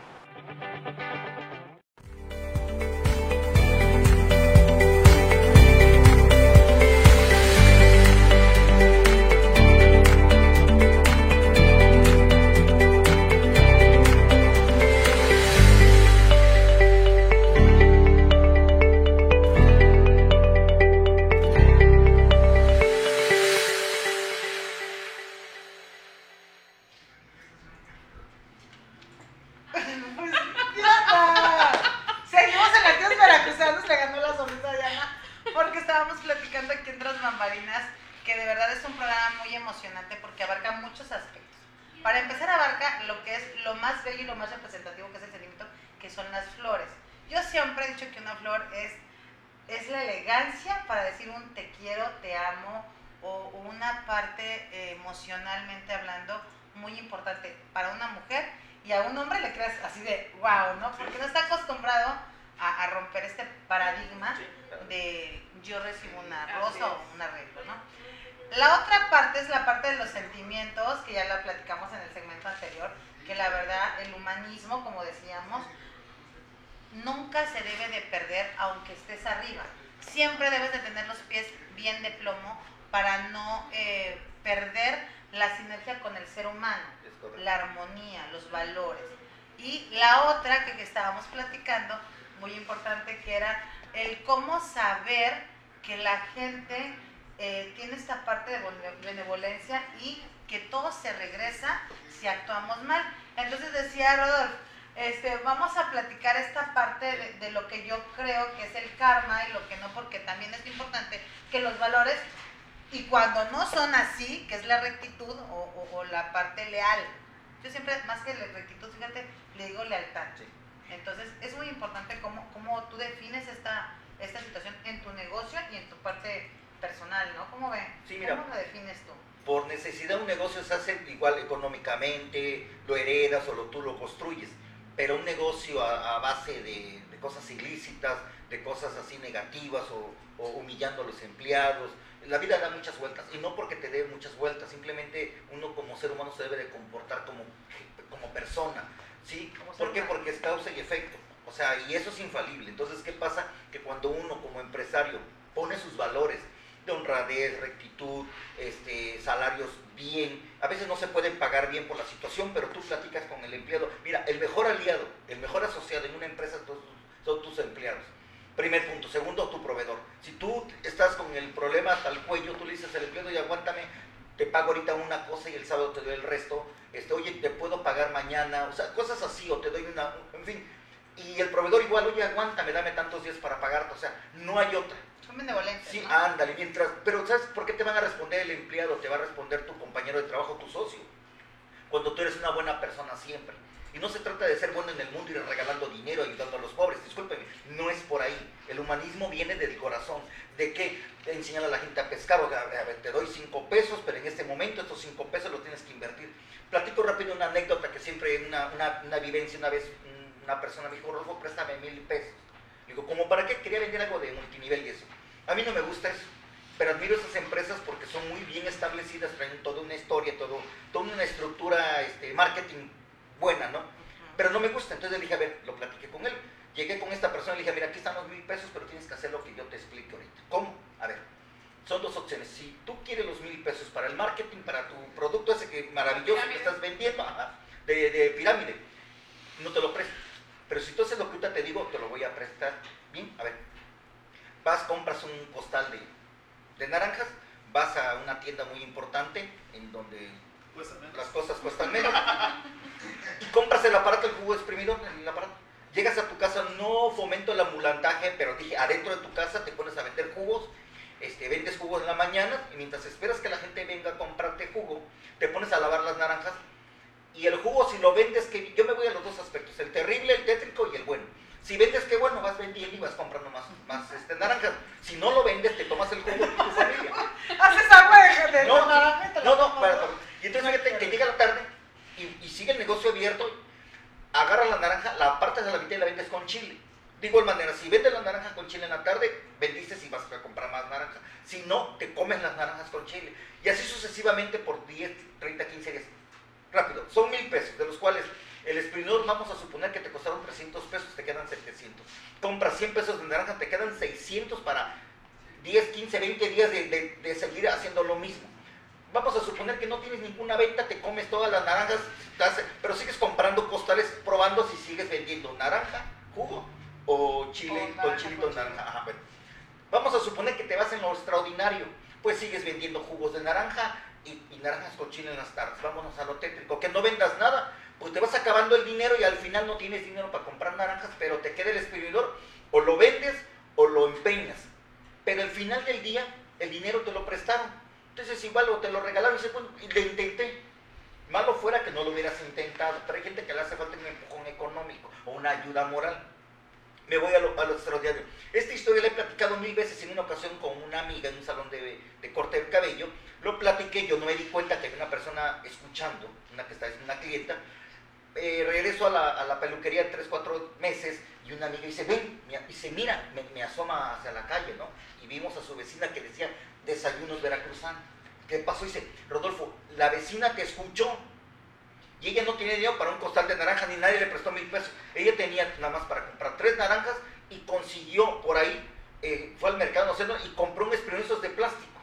Nunca se debe de perder aunque estés arriba. Siempre debes de tener los pies bien de plomo para no eh, perder la sinergia con el ser humano, la armonía, los valores. Y la otra que, estábamos platicando, muy importante, que era el cómo saber que la gente eh, tiene esta parte de benevolencia y que todo se regresa si actuamos mal. Entonces decía Rodolfo, este, vamos a platicar esta parte de, de, lo que yo creo que es el karma y lo que no, porque también es importante que los valores y cuando no son así, que es la rectitud o, la parte leal. Yo siempre, más que la rectitud, fíjate, le digo lealtad. Entonces, es muy importante cómo, cómo tú defines esta, esta situación en tu negocio y en tu parte personal, ¿no? ¿Cómo ven? ¿Cómo lo defines tú? Por necesidad un negocio se hace igual económicamente, lo heredas o lo, tú lo construyes pero un negocio a, a base de, de cosas ilícitas, de cosas así negativas o, o humillando a los empleados. La vida da muchas vueltas y no porque te dé muchas vueltas, simplemente uno como ser humano se debe de comportar como, como persona. ¿sí? ¿Por qué? Porque es causa y efecto. O sea, y eso es infalible. Entonces, ¿qué pasa? Que cuando uno como empresario pone sus valores de honradez, rectitud, este, salarios bien, a veces no se pueden pagar bien por la situación, pero tú platicas con el empleado. Mira, el mejor aliado, el mejor asociado en una empresa son tus- empleados. Primer punto. Segundo, tu proveedor. Si tú estás con el problema hasta el cuello, tú le dices al empleado y aguántame, te pago ahorita una cosa y el sábado te doy el resto. Este, oye, te puedo pagar mañana, o sea, cosas así, o te doy una, en fin. Y el proveedor igual, oye, aguántame, dame tantos días para pagarte, o sea, no hay otra. Son benevolentes. Sí, ¿no? ándale, mientras, pero ¿sabes por qué te van a responder el empleado? Te va a responder tu compañero de trabajo, tu socio. Cuando tú eres una buena persona siempre. Y no se trata de ser bueno en el mundo y regalando dinero, ayudando a los pobres, discúlpeme, no es por ahí. El humanismo viene del corazón, de que enseñar a la gente a pescar, o sea, a ver, te doy cinco pesos, pero en este momento estos cinco pesos los tienes que invertir. Platico rápido una anécdota que siempre, una, una, una vivencia, una vez una persona me dijo, Rolfo, préstame mil pesos. Digo, ¿cómo para qué? Quería vender algo de multinivel y eso. A mí no me gusta eso, pero admiro esas empresas porque son muy bien establecidas, traen toda una historia, todo, toda una estructura, este, marketing buena, ¿no? Pero no me gusta, entonces le dije, a ver, lo platiqué con él. Llegué con esta persona y le dije, mira, aquí están los mil pesos, pero tienes que hacer lo que yo te explique ahorita. ¿Cómo? A ver, son dos opciones. Si tú quieres los mil pesos para el marketing, para tu producto ese que maravilloso que estás vendiendo, ajá, de, de pirámide, no te lo presto. Pero si tú haces lo que ahorita te digo, te lo voy a prestar. Bien, a ver, vas, compras un costal de, de naranjas, vas a una tienda muy importante en donde las cosas cuestan menos. y compras el aparato, el jugo exprimidor, el aparato. Llegas a tu casa, no fomento el amulantaje, pero dije, adentro de tu casa te pones a vender jugos, este, vendes jugos en la mañana y mientras esperas que la gente venga a comprarte jugo, te pones a lavar las naranjas y el jugo si lo vendes, que yo me voy a los dos aspectos, el terrible, el tétrico. Si vendes que bueno, vas vendiendo y vas comprando más, más este, naranjas. Si no lo vendes, te tomas el jugo y tu familia. Haces agua de, de No, naranja no, no, tomas, para- y entonces fíjate que llega la tarde y, y sigue el negocio abierto, agarras la naranja, la partes a la mitad y la vendes con chile. De igual manera, si vendes la naranja con chile en la tarde, bendices y vas a comprar más naranja. Si no, te comes las naranjas con chile. Y así sucesivamente por 10, 30, 15 días. Rápido, son mil pesos, de los cuales el exprimidor vamos a suponer que te costaron 300 pesos, te quedan 700. Compras 100 pesos de naranja, te quedan 600 para 10, 15, 20 días de, de- de seguir haciendo lo mismo. Vamos a suponer que no tienes ninguna venta, te comes todas las naranjas, estás- pero sigues comprando costales, probando si sigues vendiendo naranja, jugo o chile, O o naranja chilito con naranja. Ajá, bueno. Vamos a suponer que te vas en lo extraordinario, pues sigues vendiendo jugos de naranja y, y naranjas con chile en las tardes. Vámonos a lo tétrico, que no vendas nada, pues te vas acabando el dinero y al final no tienes dinero para comprar naranjas, pero te queda el exprimidor, o lo vendes o lo empeñas. Pero al final del día, el dinero te lo prestaron. Entonces igual o te lo regalaron y dices, bueno, y le intenté. Malo fuera que no lo hubieras intentado, pero hay gente que le hace falta un empujón económico o una ayuda moral. Me voy a lo, a lo extraordinario. Esta historia la he platicado mil veces en una ocasión con una amiga en un salón de, de corte de cabello. Lo platiqué, yo no me di cuenta que había una persona escuchando, una que está una clienta. Eh, regreso a la, peluquería tres, cuatro meses y una amiga dice, ven, me- dice, mira, me, asoma hacia la calle, ¿no? Y vimos a su vecina que decía, desayunos veracruzanos. ¿Qué pasó? Dice, Rodolfo, la vecina te escuchó y ella no tenía dinero para un costal de naranja ni nadie le prestó mil pesos. Ella tenía nada más para comprar tres naranjas y consiguió por ahí, eh, fue al mercado, no y compró un de plástico.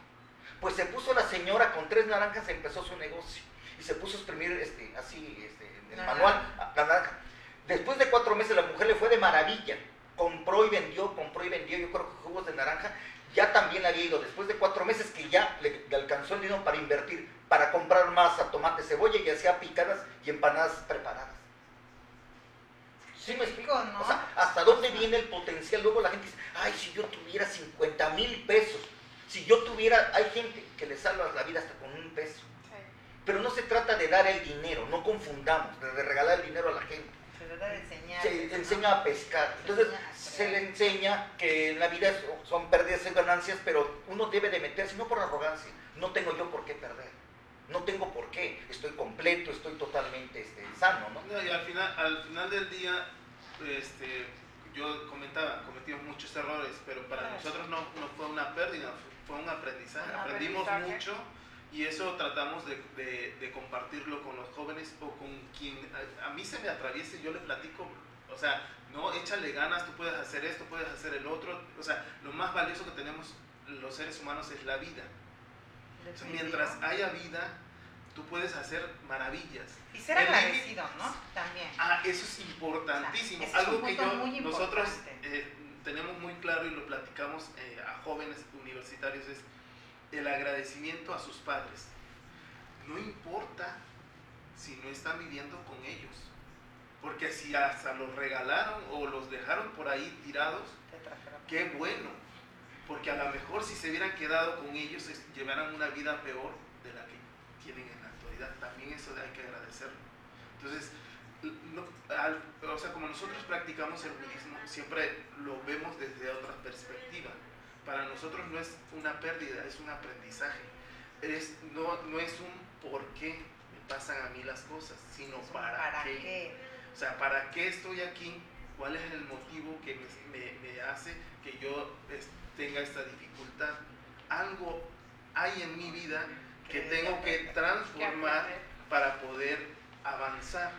Pues se puso la señora con tres naranjas, empezó su negocio y se puso a exprimir este, así este, en el manual la naranja. Después de cuatro meses la mujer le fue de maravilla. Compró y vendió, compró y vendió, yo creo que jugos de naranja. Ya también había ido, después de cuatro meses que ya le, le alcanzó el dinero para invertir, para comprar masa, tomate, cebolla y hacía picadas y empanadas preparadas. ¿Sí me explico? ¿no? O sea, ¿hasta dónde viene el potencial? Luego la gente dice, ay, si yo tuviera 50 mil pesos, si yo tuviera, hay gente que le salva la vida hasta con un peso. Pero no se trata de dar el dinero, no confundamos, de regalar el dinero a la gente. Se trata de enseñar. Se enseña a pescar. Entonces se le enseña que en la vida son- pérdidas y ganancias, pero uno debe de meterse, no por arrogancia, no tengo yo por qué perder. No tengo por qué, estoy completo, estoy totalmente este, sano, ¿no? No, y al final, al final del día, este, yo comentaba, cometimos muchos errores, pero para nosotros no, no fue una pérdida, fue un aprendizaje. Un Aprendimos aprendizaje. mucho y eso tratamos de, de- de compartirlo con los jóvenes o con quien a, a mí se me atraviese, yo le platico, o sea, no, échale ganas, tú puedes hacer esto, puedes hacer el otro, o sea, lo más valioso que tenemos los seres humanos es la vida. O sea, mientras haya vida, tú puedes hacer maravillas. Y ser agradecido, ¿no? También. Ah, eso es importantísimo. O sea, es Algo un que yo, nosotros eh, tenemos muy claro y lo platicamos eh, a jóvenes universitarios es el agradecimiento a sus padres. No importa si no están viviendo con ellos, porque si hasta los regalaron o los dejaron por ahí tirados, qué bueno, porque a lo mejor si se hubieran quedado con ellos llevaran una vida peor de la que tienen en la actualidad. También eso hay que agradecerlo. Entonces, no- al- o sea, como nosotros practicamos el budismo, siempre lo vemos desde otra perspectiva. Para nosotros no es una pérdida, es un aprendizaje. Es, no, no es un por qué me pasan a mí las cosas, sino para, ¿Para qué. qué? O sea, ¿para qué estoy aquí? ¿Cuál es el motivo que me, me- me hace que yo es- tenga esta dificultad? Algo hay en mi vida que tengo que transformar para poder avanzar.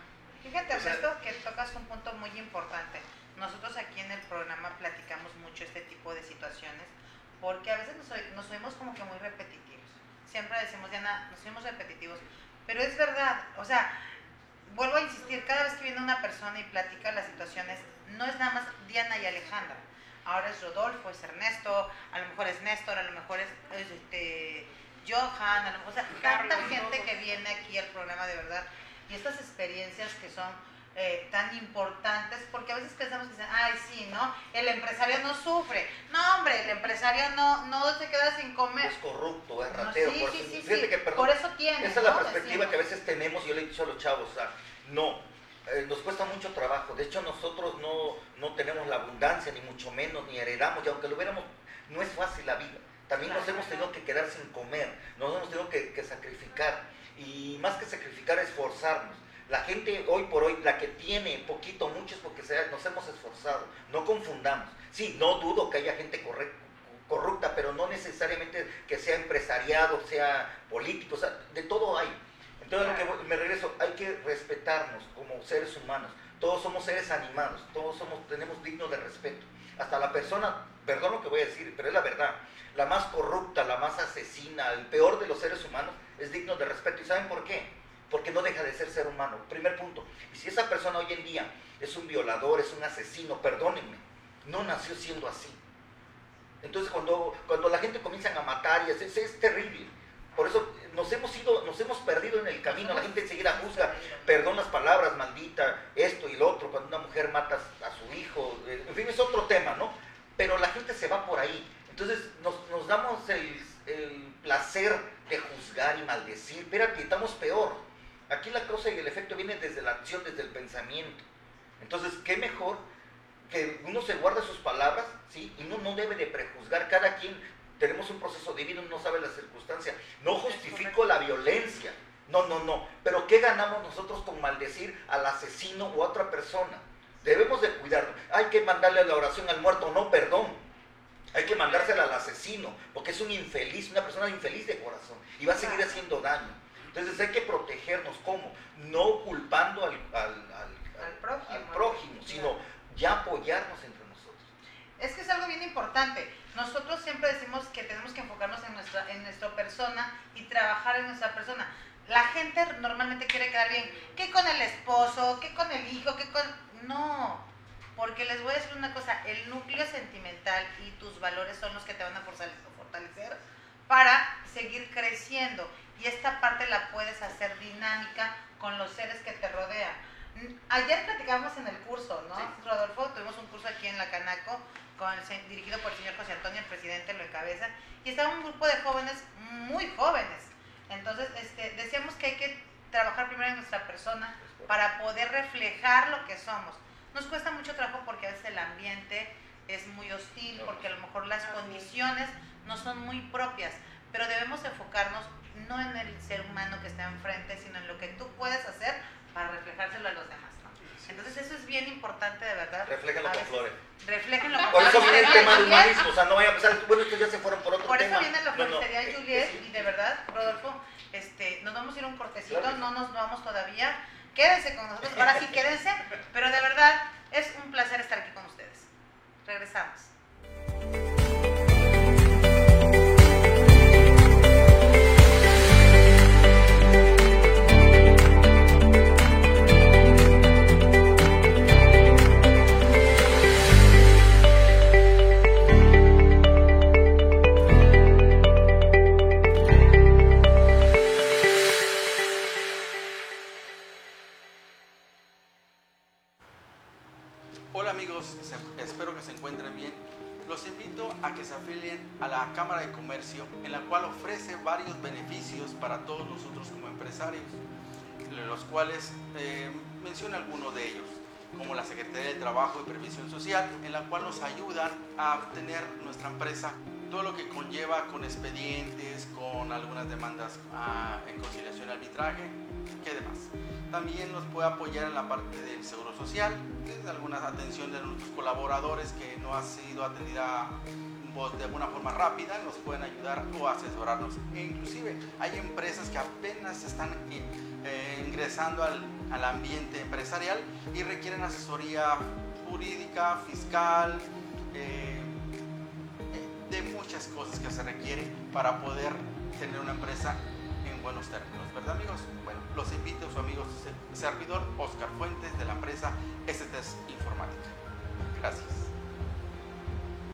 Fíjate, O sea, que tocas un punto muy importante. Nosotros aquí en el programa platicamos mucho este tipo de situaciones porque a veces nos, nos oímos como que muy repetitivos. Siempre decimos, Diana, nos oímos repetitivos. Pero es verdad, o sea, vuelvo a insistir, cada vez que viene una persona y platica las situaciones, no es nada más Diana y Alejandra. Ahora es Rodolfo, es Ernesto, a lo mejor es Néstor, a lo mejor es, es, este, Johan, a lo mejor, o sea, tanta gente que viene aquí al programa de verdad y estas experiencias que son eh, tan importantes, porque a veces pensamos que dicen, ay, sí, ¿no? El empresario no sufre. No, hombre, el empresario no, no se queda sin comer. Es corrupto, es No, ratero. sí, por, sí, eso- sí, fíjate sí. que, perdón, Por eso tiene, Esa es la ¿no? perspectiva Decimos. que a veces tenemos, yo le he dicho a los chavos, o sea, no, eh, nos cuesta mucho trabajo. De hecho, nosotros no, no tenemos la abundancia, ni mucho menos, ni heredamos, y aunque lo hubiéramos, no es fácil la vida. También nos hemos tenido que quedar sin comer, nos hemos tenido que, que sacrificar. Y más que sacrificar, esforzarnos. La gente hoy por hoy, la que tiene poquito, mucho es porque se- nos hemos esforzado. No confundamos. Sí, no dudo que haya gente corre- corrupta, pero no necesariamente que sea empresariado, sea político, o sea, de todo hay. Entonces, lo que me regreso, hay que respetarnos como seres humanos. Todos somos seres animados, todos somos, tenemos digno de respeto. Hasta la persona, perdón lo que voy a decir, pero es la verdad, la más corrupta, la más asesina, el peor de los seres humanos es digno de respeto. ¿Y saben por qué? Porque no deja de ser ser humano. Primer punto. Y si esa persona hoy en día es un violador, es un asesino, perdónenme, no nació siendo así. Entonces cuando, cuando la gente comienza a matar y así, es, es terrible. Por eso nos hemos ido, nos hemos perdido en el camino. La gente enseguida juzga, perdón las palabras, maldita, esto y lo otro, cuando una mujer mata a su hijo, eh, en fin, es otro tema, ¿no? Pero la gente se va por ahí. Entonces nos, nos damos el, el placer de juzgar y maldecir. Espérate, estamos peor. Aquí la causa y el efecto viene desde la acción, desde el pensamiento. Entonces, ¿qué mejor que uno se guarde sus palabras, ¿sí? Y uno no debe de prejuzgar. Cada quien tenemos un proceso divino, uno no sabe las circunstancias. No justifico la violencia. No, no, no. Pero ¿qué ganamos nosotros con maldecir al asesino o a otra persona? Debemos de cuidarnos. Hay que mandarle la oración al muerto, no perdón. Hay que mandársela al asesino, porque es un infeliz, una persona infeliz de corazón, y va a seguir haciendo daño. Entonces hay que protegernos, ¿cómo? No culpando al, al, al- Al prójimo. sino ya apoyarnos entre nosotros. Es que es algo bien importante. Nosotros siempre decimos que tenemos que enfocarnos en nuestra, en nuestra persona y trabajar en nuestra persona. La gente normalmente quiere quedar bien. ¿Qué con el esposo? ¿Qué con el hijo? ¿Qué con...? No. Porque les voy a decir una cosa. El núcleo sentimental y tus valores son los que te van a fortale- fortalecer para seguir creciendo. Y esta parte la puedes hacer dinámica con los seres que te rodean. Mm, Ayer platicábamos en el curso, ¿no? Rodolfo, tuvimos un curso aquí en la Canaco con el dirigido por el señor José Antonio, el presidente lo encabeza, y estaba un grupo de jóvenes muy jóvenes. Entonces, este, decíamos que hay que trabajar primero en nuestra persona para poder reflejar lo que somos. Nos cuesta mucho trabajo porque a veces el ambiente es muy hostil, porque a lo mejor las condiciones no son muy propias, pero debemos enfocarnos no en el ser humano que está enfrente, sino en lo que tú puedes hacer para reflejárselo a los demás. ¿no? Entonces eso es bien importante de verdad. Refléjenlo con flores. Refléjenlo con Por eso flores. viene el tema de Juliet, humanismo, o sea, no vaya a pensar, bueno, estos ya se fueron por otro Por tema. eso viene la No, no, floristería eh, Juliet eh, y de verdad, Rodolfo, este, nos vamos a ir a un cortecito, Claro no nos vamos todavía. Quédense con nosotros, ahora sí quédense, pero de verdad es un placer estar aquí con ustedes. Regresamos. Empresarios, los cuales eh, menciono algunos de ellos, como la Secretaría de Trabajo y Previsión Social, en la cual nos ayudan a obtener nuestra empresa todo lo que conlleva con expedientes, con algunas demandas ah, en conciliación y arbitraje, ¿qué demás? También nos puede apoyar en la parte del seguro social, que es alguna atención de nuestros colaboradores que no ha sido atendida de alguna forma rápida, nos pueden ayudar o asesorarnos. E inclusive hay empresas que apenas están eh, ingresando al, al ambiente empresarial y requieren asesoría jurídica, fiscal, eh, de muchas cosas que se requiere para poder tener una empresa en buenos términos, ¿verdad amigos? Bueno, los invito a su amigo servidor Oscar Fuentes de la empresa STS Informática. Gracias.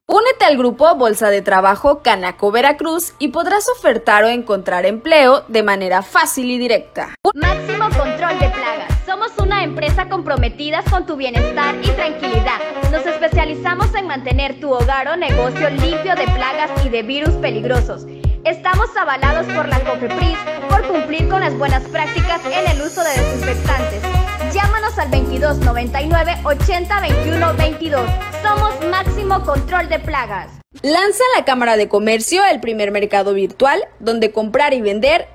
Únete al grupo Bolsa de Trabajo Canaco Veracruz y podrás ofertar o encontrar empleo de manera fácil y directa. Máximo control de plagas. Somos una empresa comprometida con tu bienestar y tranquilidad. Nos especializamos en mantener tu hogar o negocio limpio de plagas y de virus peligrosos. Estamos avalados por la COFEPRIS por cumplir con las buenas prácticas en el uso de desinfectantes. Llámanos al 22 99 80 21 22. Somos Máximo Control de Plagas. Lanza la Cámara de Comercio el primer mercado virtual donde comprar y vender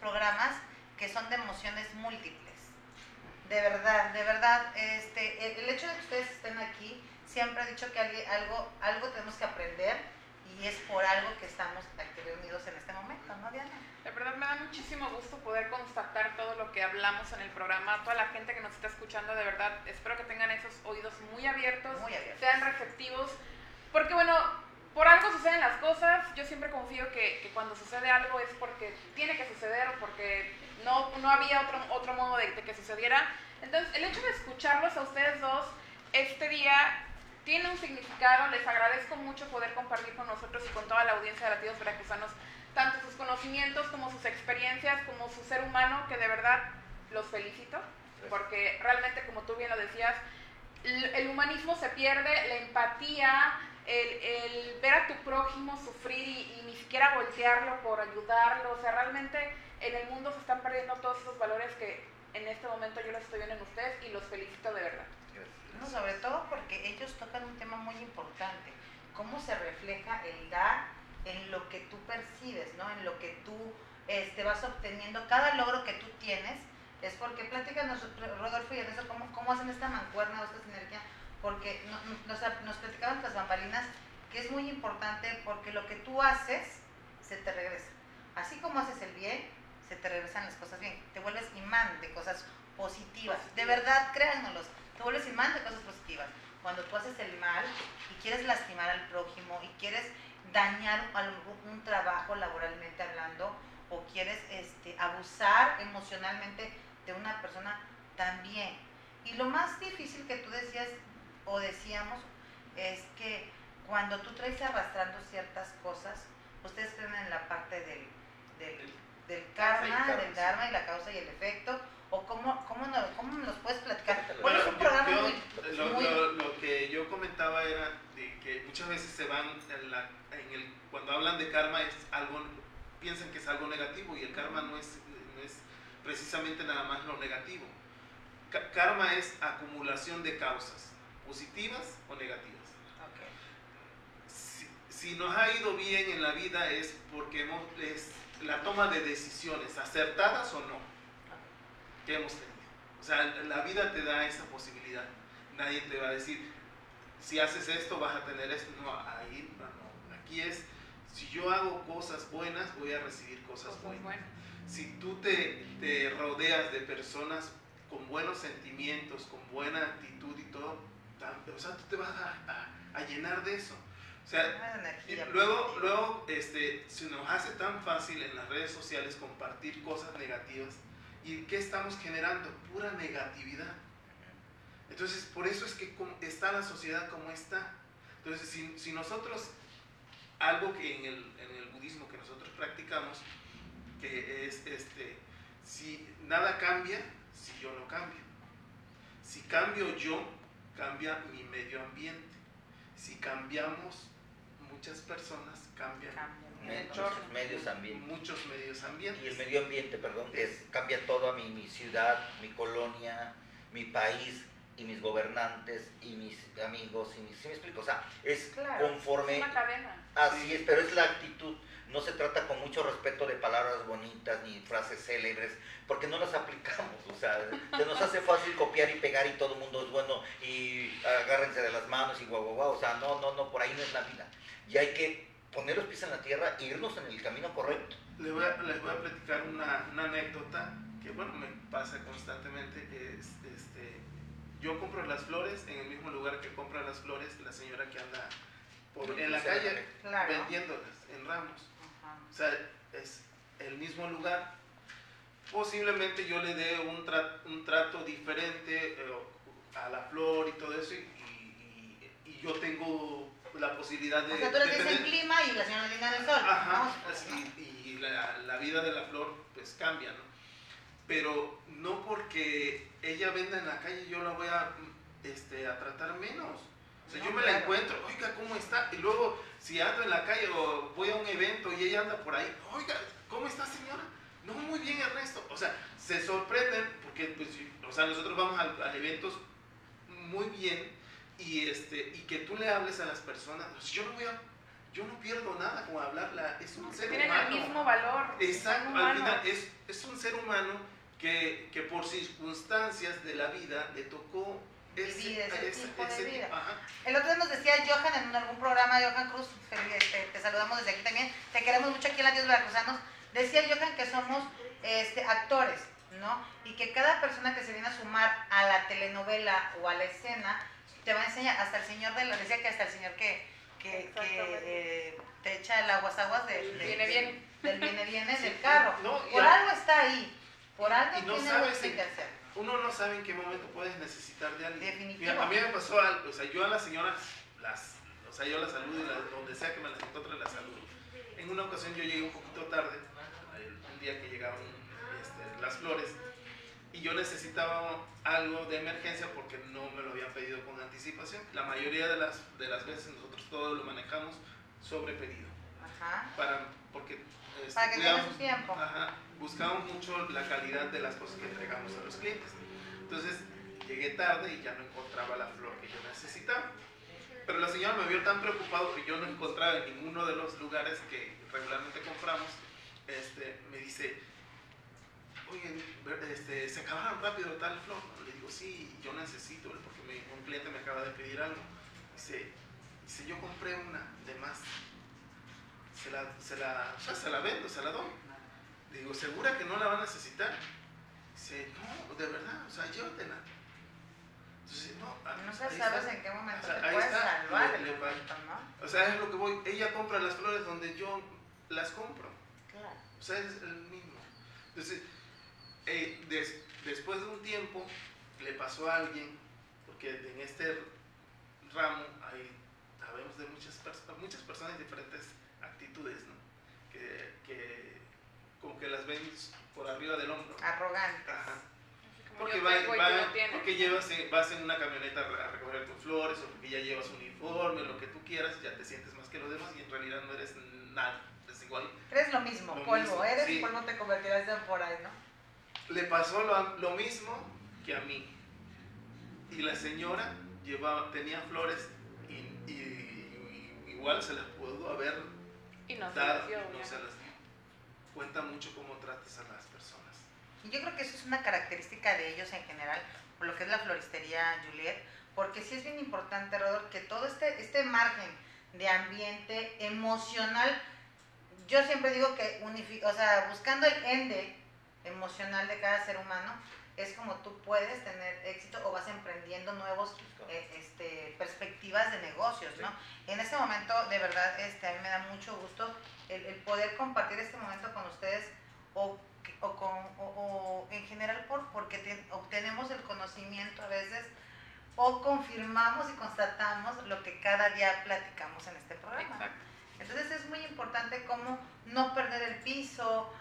Programas que son de emociones múltiples. De verdad, de verdad, este, el, el hecho de que ustedes estén aquí, siempre he dicho que algo, algo tenemos que aprender y es por algo que estamos aquí reunidos en este momento, ¿no, Diana? De verdad me da muchísimo gusto poder constatar todo lo que hablamos en el programa, toda la gente que nos está escuchando, de verdad, espero que tengan esos oídos muy abiertos, Muy abiertos. sean receptivos, porque bueno, por algo suceden las cosas, yo siempre confío que, que cuando sucede algo es porque tiene que suceder o porque no, no había otro, otro modo de, de que sucediera. Entonces, el hecho de escucharlos a ustedes dos este día tiene un significado, les agradezco mucho poder compartir con nosotros y con toda la audiencia de Latidos Veracruzanos tanto sus conocimientos como sus experiencias, como su ser humano, que de verdad los felicito, porque realmente, como tú bien lo decías, el, el humanismo se pierde, la empatía, el, el ver a tu prójimo sufrir y, y ni siquiera voltearlo por ayudarlo, o sea, realmente en el mundo se están perdiendo todos esos valores que en este momento yo los estoy viendo en ustedes y los felicito de verdad. No, sobre todo porque ellos tocan un tema muy importante, cómo se refleja el dar en lo que tú percibes, ¿no? En lo que tú este, vas obteniendo, cada logro que tú tienes, es porque, platícanos, Rodolfo y Ernesto, ¿cómo, cómo hacen esta mancuerna o esta sinergia? Porque no- no- nos, nos platicaban las bambalinas que es muy importante porque lo que tú haces se te regresa. Así como haces el bien, se te regresan las cosas bien. Te vuelves imán de cosas positivas. De verdad, créannos, te vuelves imán de cosas positivas. Cuando tú haces el mal y quieres lastimar al prójimo y quieres dañar algún- un trabajo laboralmente hablando o quieres este, abusar emocionalmente de una persona, también. Y lo más difícil que tú decías o decíamos es que cuando tú traes arrastrando ciertas cosas, ustedes creen en la parte del, del, del karma, karma, del sí. dharma y la causa y el efecto, o cómo, cómo, nos, cómo nos puedes platicar. Es un programa yo- muy, lo, muy- lo- lo que yo comentaba era de que muchas veces se van en la, en el, cuando hablan de karma es algo piensan que es algo negativo y el karma no es, no es precisamente nada más lo negativo. Ka- karma es acumulación de causas, positivas o negativas. Si, si nos ha ido bien en la vida es porque hemos, es la toma de decisiones, acertadas o no, que hemos tenido. O sea, la vida te da esa posibilidad. Nadie te va a decir, si haces esto vas a tener esto. No, ahí no. Aquí es, si yo hago cosas buenas, voy a recibir cosas, buenas. Si tú te, te rodeas de personas con buenos sentimientos, con buena actitud y todo, o sea, tú te vas a, a- a llenar de eso. O sea, energía luego, luego este, se nos hace tan fácil en las redes sociales compartir cosas negativas. ¿Y qué estamos generando? Pura negatividad. Entonces, por eso es que está la sociedad como está. Entonces, si, si nosotros, algo que en el, en el budismo que nosotros practicamos, que es este, si nada cambia, si yo no cambio. Si cambio yo, cambia mi medio ambiente. Si cambiamos, muchas personas cambian Muchos medios ambientes. muchos medios ambientes. Y el medio ambiente, perdón, que es, cambia todo a mi, mi ciudad, mi colonia, mi país y mis gobernantes y mis amigos y mis, ¿sí me explico? O sea, es Claro, conforme... es una cadena. Así es, pero es la actitud. No se trata con mucho respeto de palabras bonitas ni frases célebres, porque no las aplicamos. O sea, se nos hace fácil copiar y pegar y todo el mundo es bueno y agárrense de las manos y guau, guau, guau. O sea, no, no, no, por ahí no es la vida. Y hay que poner los pies en la tierra e irnos en el camino correcto. Les voy a, les voy a platicar una, una anécdota que, bueno, me pasa constantemente, que es, este, yo compro las flores en el mismo lugar que compra las flores la señora que anda por, en la calle Claro. vendiéndolas en ramos. O sea, es el mismo lugar. Posiblemente yo le dé un, tra- un trato diferente eh, a la flor y todo eso y, y- y yo tengo la posibilidad de... O sea, tú le dices tener- el clima y la señora dice el sol. Ajá, así, y la, la vida de la flor pues cambia, ¿no? Pero no porque ella venda en la calle yo la voy a, este, a tratar menos. O sea, No, yo me la claro. encuentro, oiga, ¿cómo está? Y luego, si ando en la calle o voy a un evento y ella anda por ahí, oiga, ¿cómo está señora? No, muy bien Ernesto. O sea, se sorprenden porque, pues, o sea, nosotros vamos a, a eventos muy bien y, este, y que tú le hables a las personas. pues, Yo no voy a, yo no pierdo nada con hablarla. Es un ser Tienen humano. el mismo valor. Exacto, al final es, es un ser humano que, que por circunstancias de la vida le tocó ese, ese ese- tipo de vida. ajá. El otro día nos decía Johan en algún programa, Johan Cruz, feliz, te, te saludamos desde aquí también, te queremos mucho aquí en la Dios Veracruzanos. Decía Johan que somos este, actores, ¿no? Y que cada persona que se viene a sumar a la telenovela o a la escena te va a enseñar, hasta el señor de la, decía que hasta el señor que, que, que, eh, te echa el aguas aguas de, de- Viene, de- viene. del viene viene Sí, del carro. no, por algo está ahí, por algo Y no tiene sabes que hacer. Uno no sabe en qué momento puedes necesitar de alguien. Definitivo. A mí me pasó algo, o sea, yo a las señoras, las, o sea, yo las saludo y las- donde sea que me las encuentre las saludo. En una ocasión yo llegué un poquito tarde, un día que llegaban este, las flores, y yo necesitaba algo de emergencia porque no me lo habían pedido con anticipación. La mayoría de las, de las veces nosotros todo lo manejamos sobre pedido. Ajá. Para, porque este, Para que tenga cuidamos- su tiempo. Ajá, buscamos mucho la calidad de las cosas que entregamos a los clientes. Entonces llegué tarde y ya no encontraba la flor que yo necesitaba. Pero la señora me vio tan preocupado que yo no encontraba en ninguno de los lugares que regularmente compramos. Este, me dice, oye, este, se acabaron rápido tal flor. Le digo, sí, yo necesito, porque me- un cliente me acaba de pedir algo. Dice, dice, yo compré una de más, se la, se la, sea, se la vendo, se la doy. Digo, ¿segura que no la va a necesitar? Dice, no, de verdad, o sea, llévatela. Entonces, no, ahí sabes está. en qué momento O sea, te puedes está, salvar le- le momento, ¿no? O sea, es lo que voy. Ella compra las flores donde yo las compro. Claro. O sea, es el mismo. Entonces, eh, des- después de un tiempo, le pasó a alguien, porque en este ramo hay, sabemos de muchas, muchas personas diferentes actitudes, ¿no? Que, que como que las ven por arriba del hombro. Arrogantes. Ajá. Porque, va- va- porque llevas, vas en una camioneta a recoger tus flores, o porque ya llevas uniforme, lo que tú quieras, ya te sientes más que los demás y en realidad no eres nada, es igual. Eres lo mismo, Lo polvo. mismo, Eres sí. y polvo te convertirás en por ahí, ¿no? Le pasó lo, lo mismo que a mí. Y la señora llevaba, tenía flores y, y- y igual se las pudo haber Y no se las dio, no obviamente. se las dio. Cuenta mucho cómo tratas a las personas. Y yo creo que eso es una característica de ellos en general, por lo que es la floristería Juliet, porque sí es bien importante, Rodolfo, que todo este, este margen de ambiente emocional, yo siempre digo que, unifi- o sea, buscando el ende emocional de cada ser humano, es como tú puedes tener éxito o vas emprendiendo nuevos eh, este, perspectivas de negocios, ¿no? En este momento, de verdad, este, a mí me da mucho gusto el, el poder compartir este momento con ustedes o, o, con, o, o en general por, porque te- obtenemos el conocimiento a veces o confirmamos y constatamos lo que cada día platicamos en este programa. Entonces es muy importante cómo no perder el piso,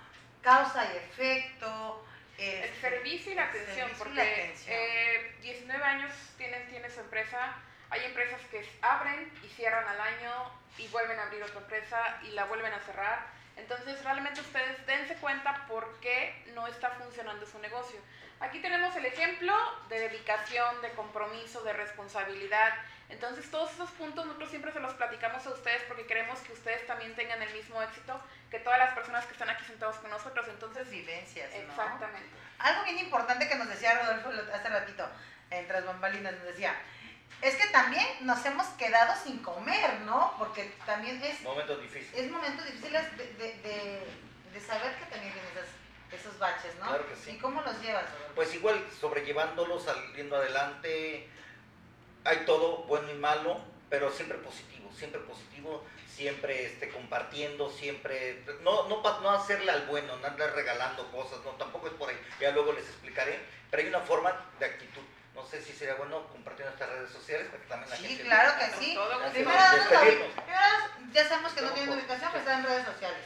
causa y efecto. El este, servicio y la el atención, porque la atención. eh, 19 años tiene, tiene su empresa. Hay empresas que abren y cierran al año y vuelven a abrir otra empresa y la vuelven a cerrar. Entonces, realmente ustedes dense cuenta por qué no está funcionando su negocio. Aquí tenemos el ejemplo de dedicación, de compromiso, de responsabilidad. Entonces, todos esos puntos nosotros siempre se los platicamos a ustedes porque queremos que ustedes también tengan el mismo éxito que todas las personas que están aquí sentados con nosotros. Entonces, vivencias, ¿no? Exactamente. Algo bien importante que nos decía Rodolfo hace ratito, entre las bambalinas, nos decía, es que también nos hemos quedado sin comer, ¿no? Porque también es, Momentos difíciles. es momentos difíciles de, de, de, de saber que también vienen esas- esos baches, ¿no? Claro que sí. ¿Y cómo los llevas, Rodolfo? Pues igual, sobrellevándolo, saliendo adelante, hay todo bueno y malo, pero siempre positivo, siempre positivo, siempre este, compartiendo, siempre, no, no, no hacerle al bueno, no andar regalando cosas, no, tampoco es por ahí, ya luego les explicaré, pero hay una forma de actitud. No sé si sería bueno compartir nuestras redes sociales para que también la Sí, gente... claro que sí. Ya Primero, ya sabemos que no tienen ubicación, pero están en redes sociales.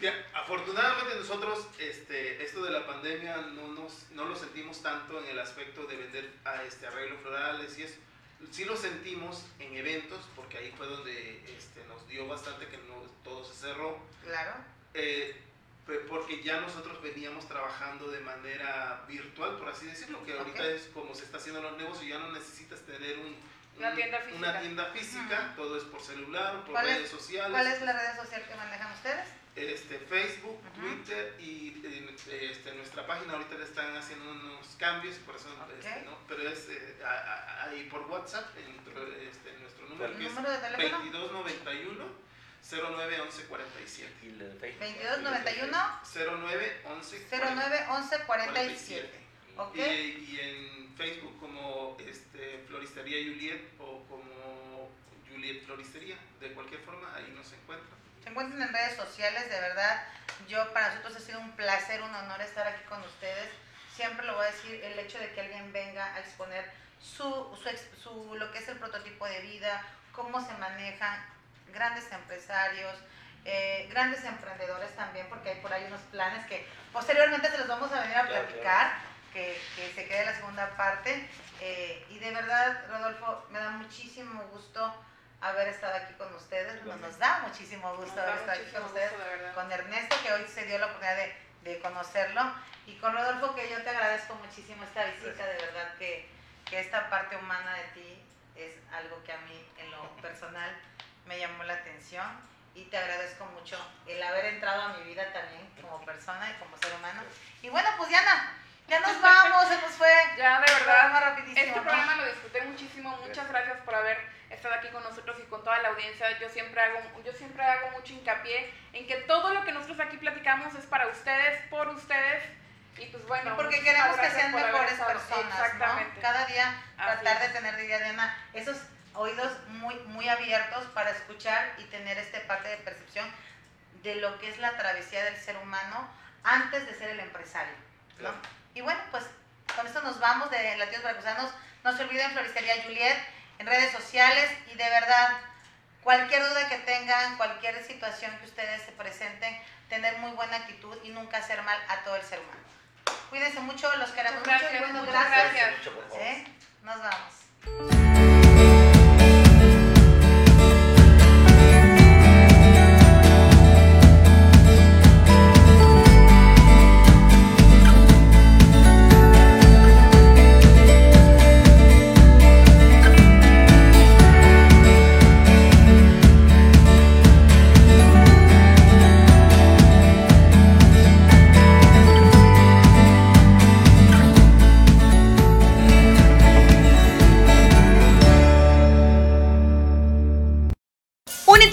Bien, afortunadamente nosotros este, esto de la pandemia no, nos, no lo sentimos tanto en el aspecto de vender a, este, arreglos florales y eso. Sí lo sentimos en eventos, porque ahí fue donde este, nos dio bastante que no, todo se cerró. Claro. Eh, porque ya nosotros veníamos trabajando de manera virtual, por así decirlo, que ahorita es como se está haciendo los negocios, ya no necesitas tener un, Una un- tienda física. una tienda física, todo es por celular, por ¿Cuál es- redes sociales ¿Cuál es la red social que manejan ustedes? Este, Facebook, Twitter y este, nuestra página ahorita le están haciendo unos cambios, por eso, este, ¿no? pero es eh, ahí por WhatsApp, en nuestro, este, nuestro número, ¿El que número es teléfono? 2291 09 11 47. Y el de Facebook. 2291 09 11 09 11 47. ¿Ok? Y, y en Facebook como este, Floristería Juliet o como Juliet Floristería, de cualquier forma ahí nos encuentran. Se encuentran en redes sociales, de verdad. Yo, para nosotros ha sido un placer, un honor estar aquí con ustedes. Siempre lo voy a decir, el hecho de que alguien venga a exponer su, su, su- lo que es el prototipo de vida, cómo se manejan grandes empresarios, eh, grandes emprendedores también, porque hay por ahí unos planes que posteriormente se los vamos a venir a platicar, que, que se quede la segunda parte. Eh, y de verdad, Rodolfo, me da muchísimo gusto haber estado aquí con ustedes. Bueno, nos da muchísimo gusto Nos da haber estado aquí con ustedes, gusto, con Ernesto, que hoy se dio la oportunidad de, de conocerlo, y con Rodolfo, que yo te agradezco muchísimo esta visita, de verdad que, que esta parte humana de ti es algo que a mí en lo personal me llamó la atención y te agradezco mucho el haber entrado a mi vida también como persona y como ser humano. Y bueno, pues Diana, ya nos vamos, se nos fue. Ya, de programa verdad, rapidísimo, este ¿no? programa lo disfruté muchísimo. Muchas gracias por haber estado aquí con nosotros y con toda la audiencia. Yo siempre hago, yo siempre hago mucho hincapié en que todo lo que nosotros aquí platicamos es para ustedes, por ustedes. Y pues bueno, porque queremos que sean mejores personas, Exactamente. ¿no? Cada día Así tratar es. de tener, diría Diana, esos oídos muy, muy abiertos para escuchar y tener este parte de percepción de lo que es la travesía del ser humano antes de ser el empresario, ¿no? Y bueno, pues con esto nos vamos de Latidos Veracruzanos. No se olviden Floristería Juliet en redes sociales y de verdad, cualquier duda que tengan, cualquier situación que ustedes se presenten, tener muy buena actitud y nunca hacer mal a todo el ser humano. Cuídense mucho, los queremos Muchas mucho y gracias, bueno, muchas gracias. gracias. Mucho, por favor. ¿Eh? Nos vamos.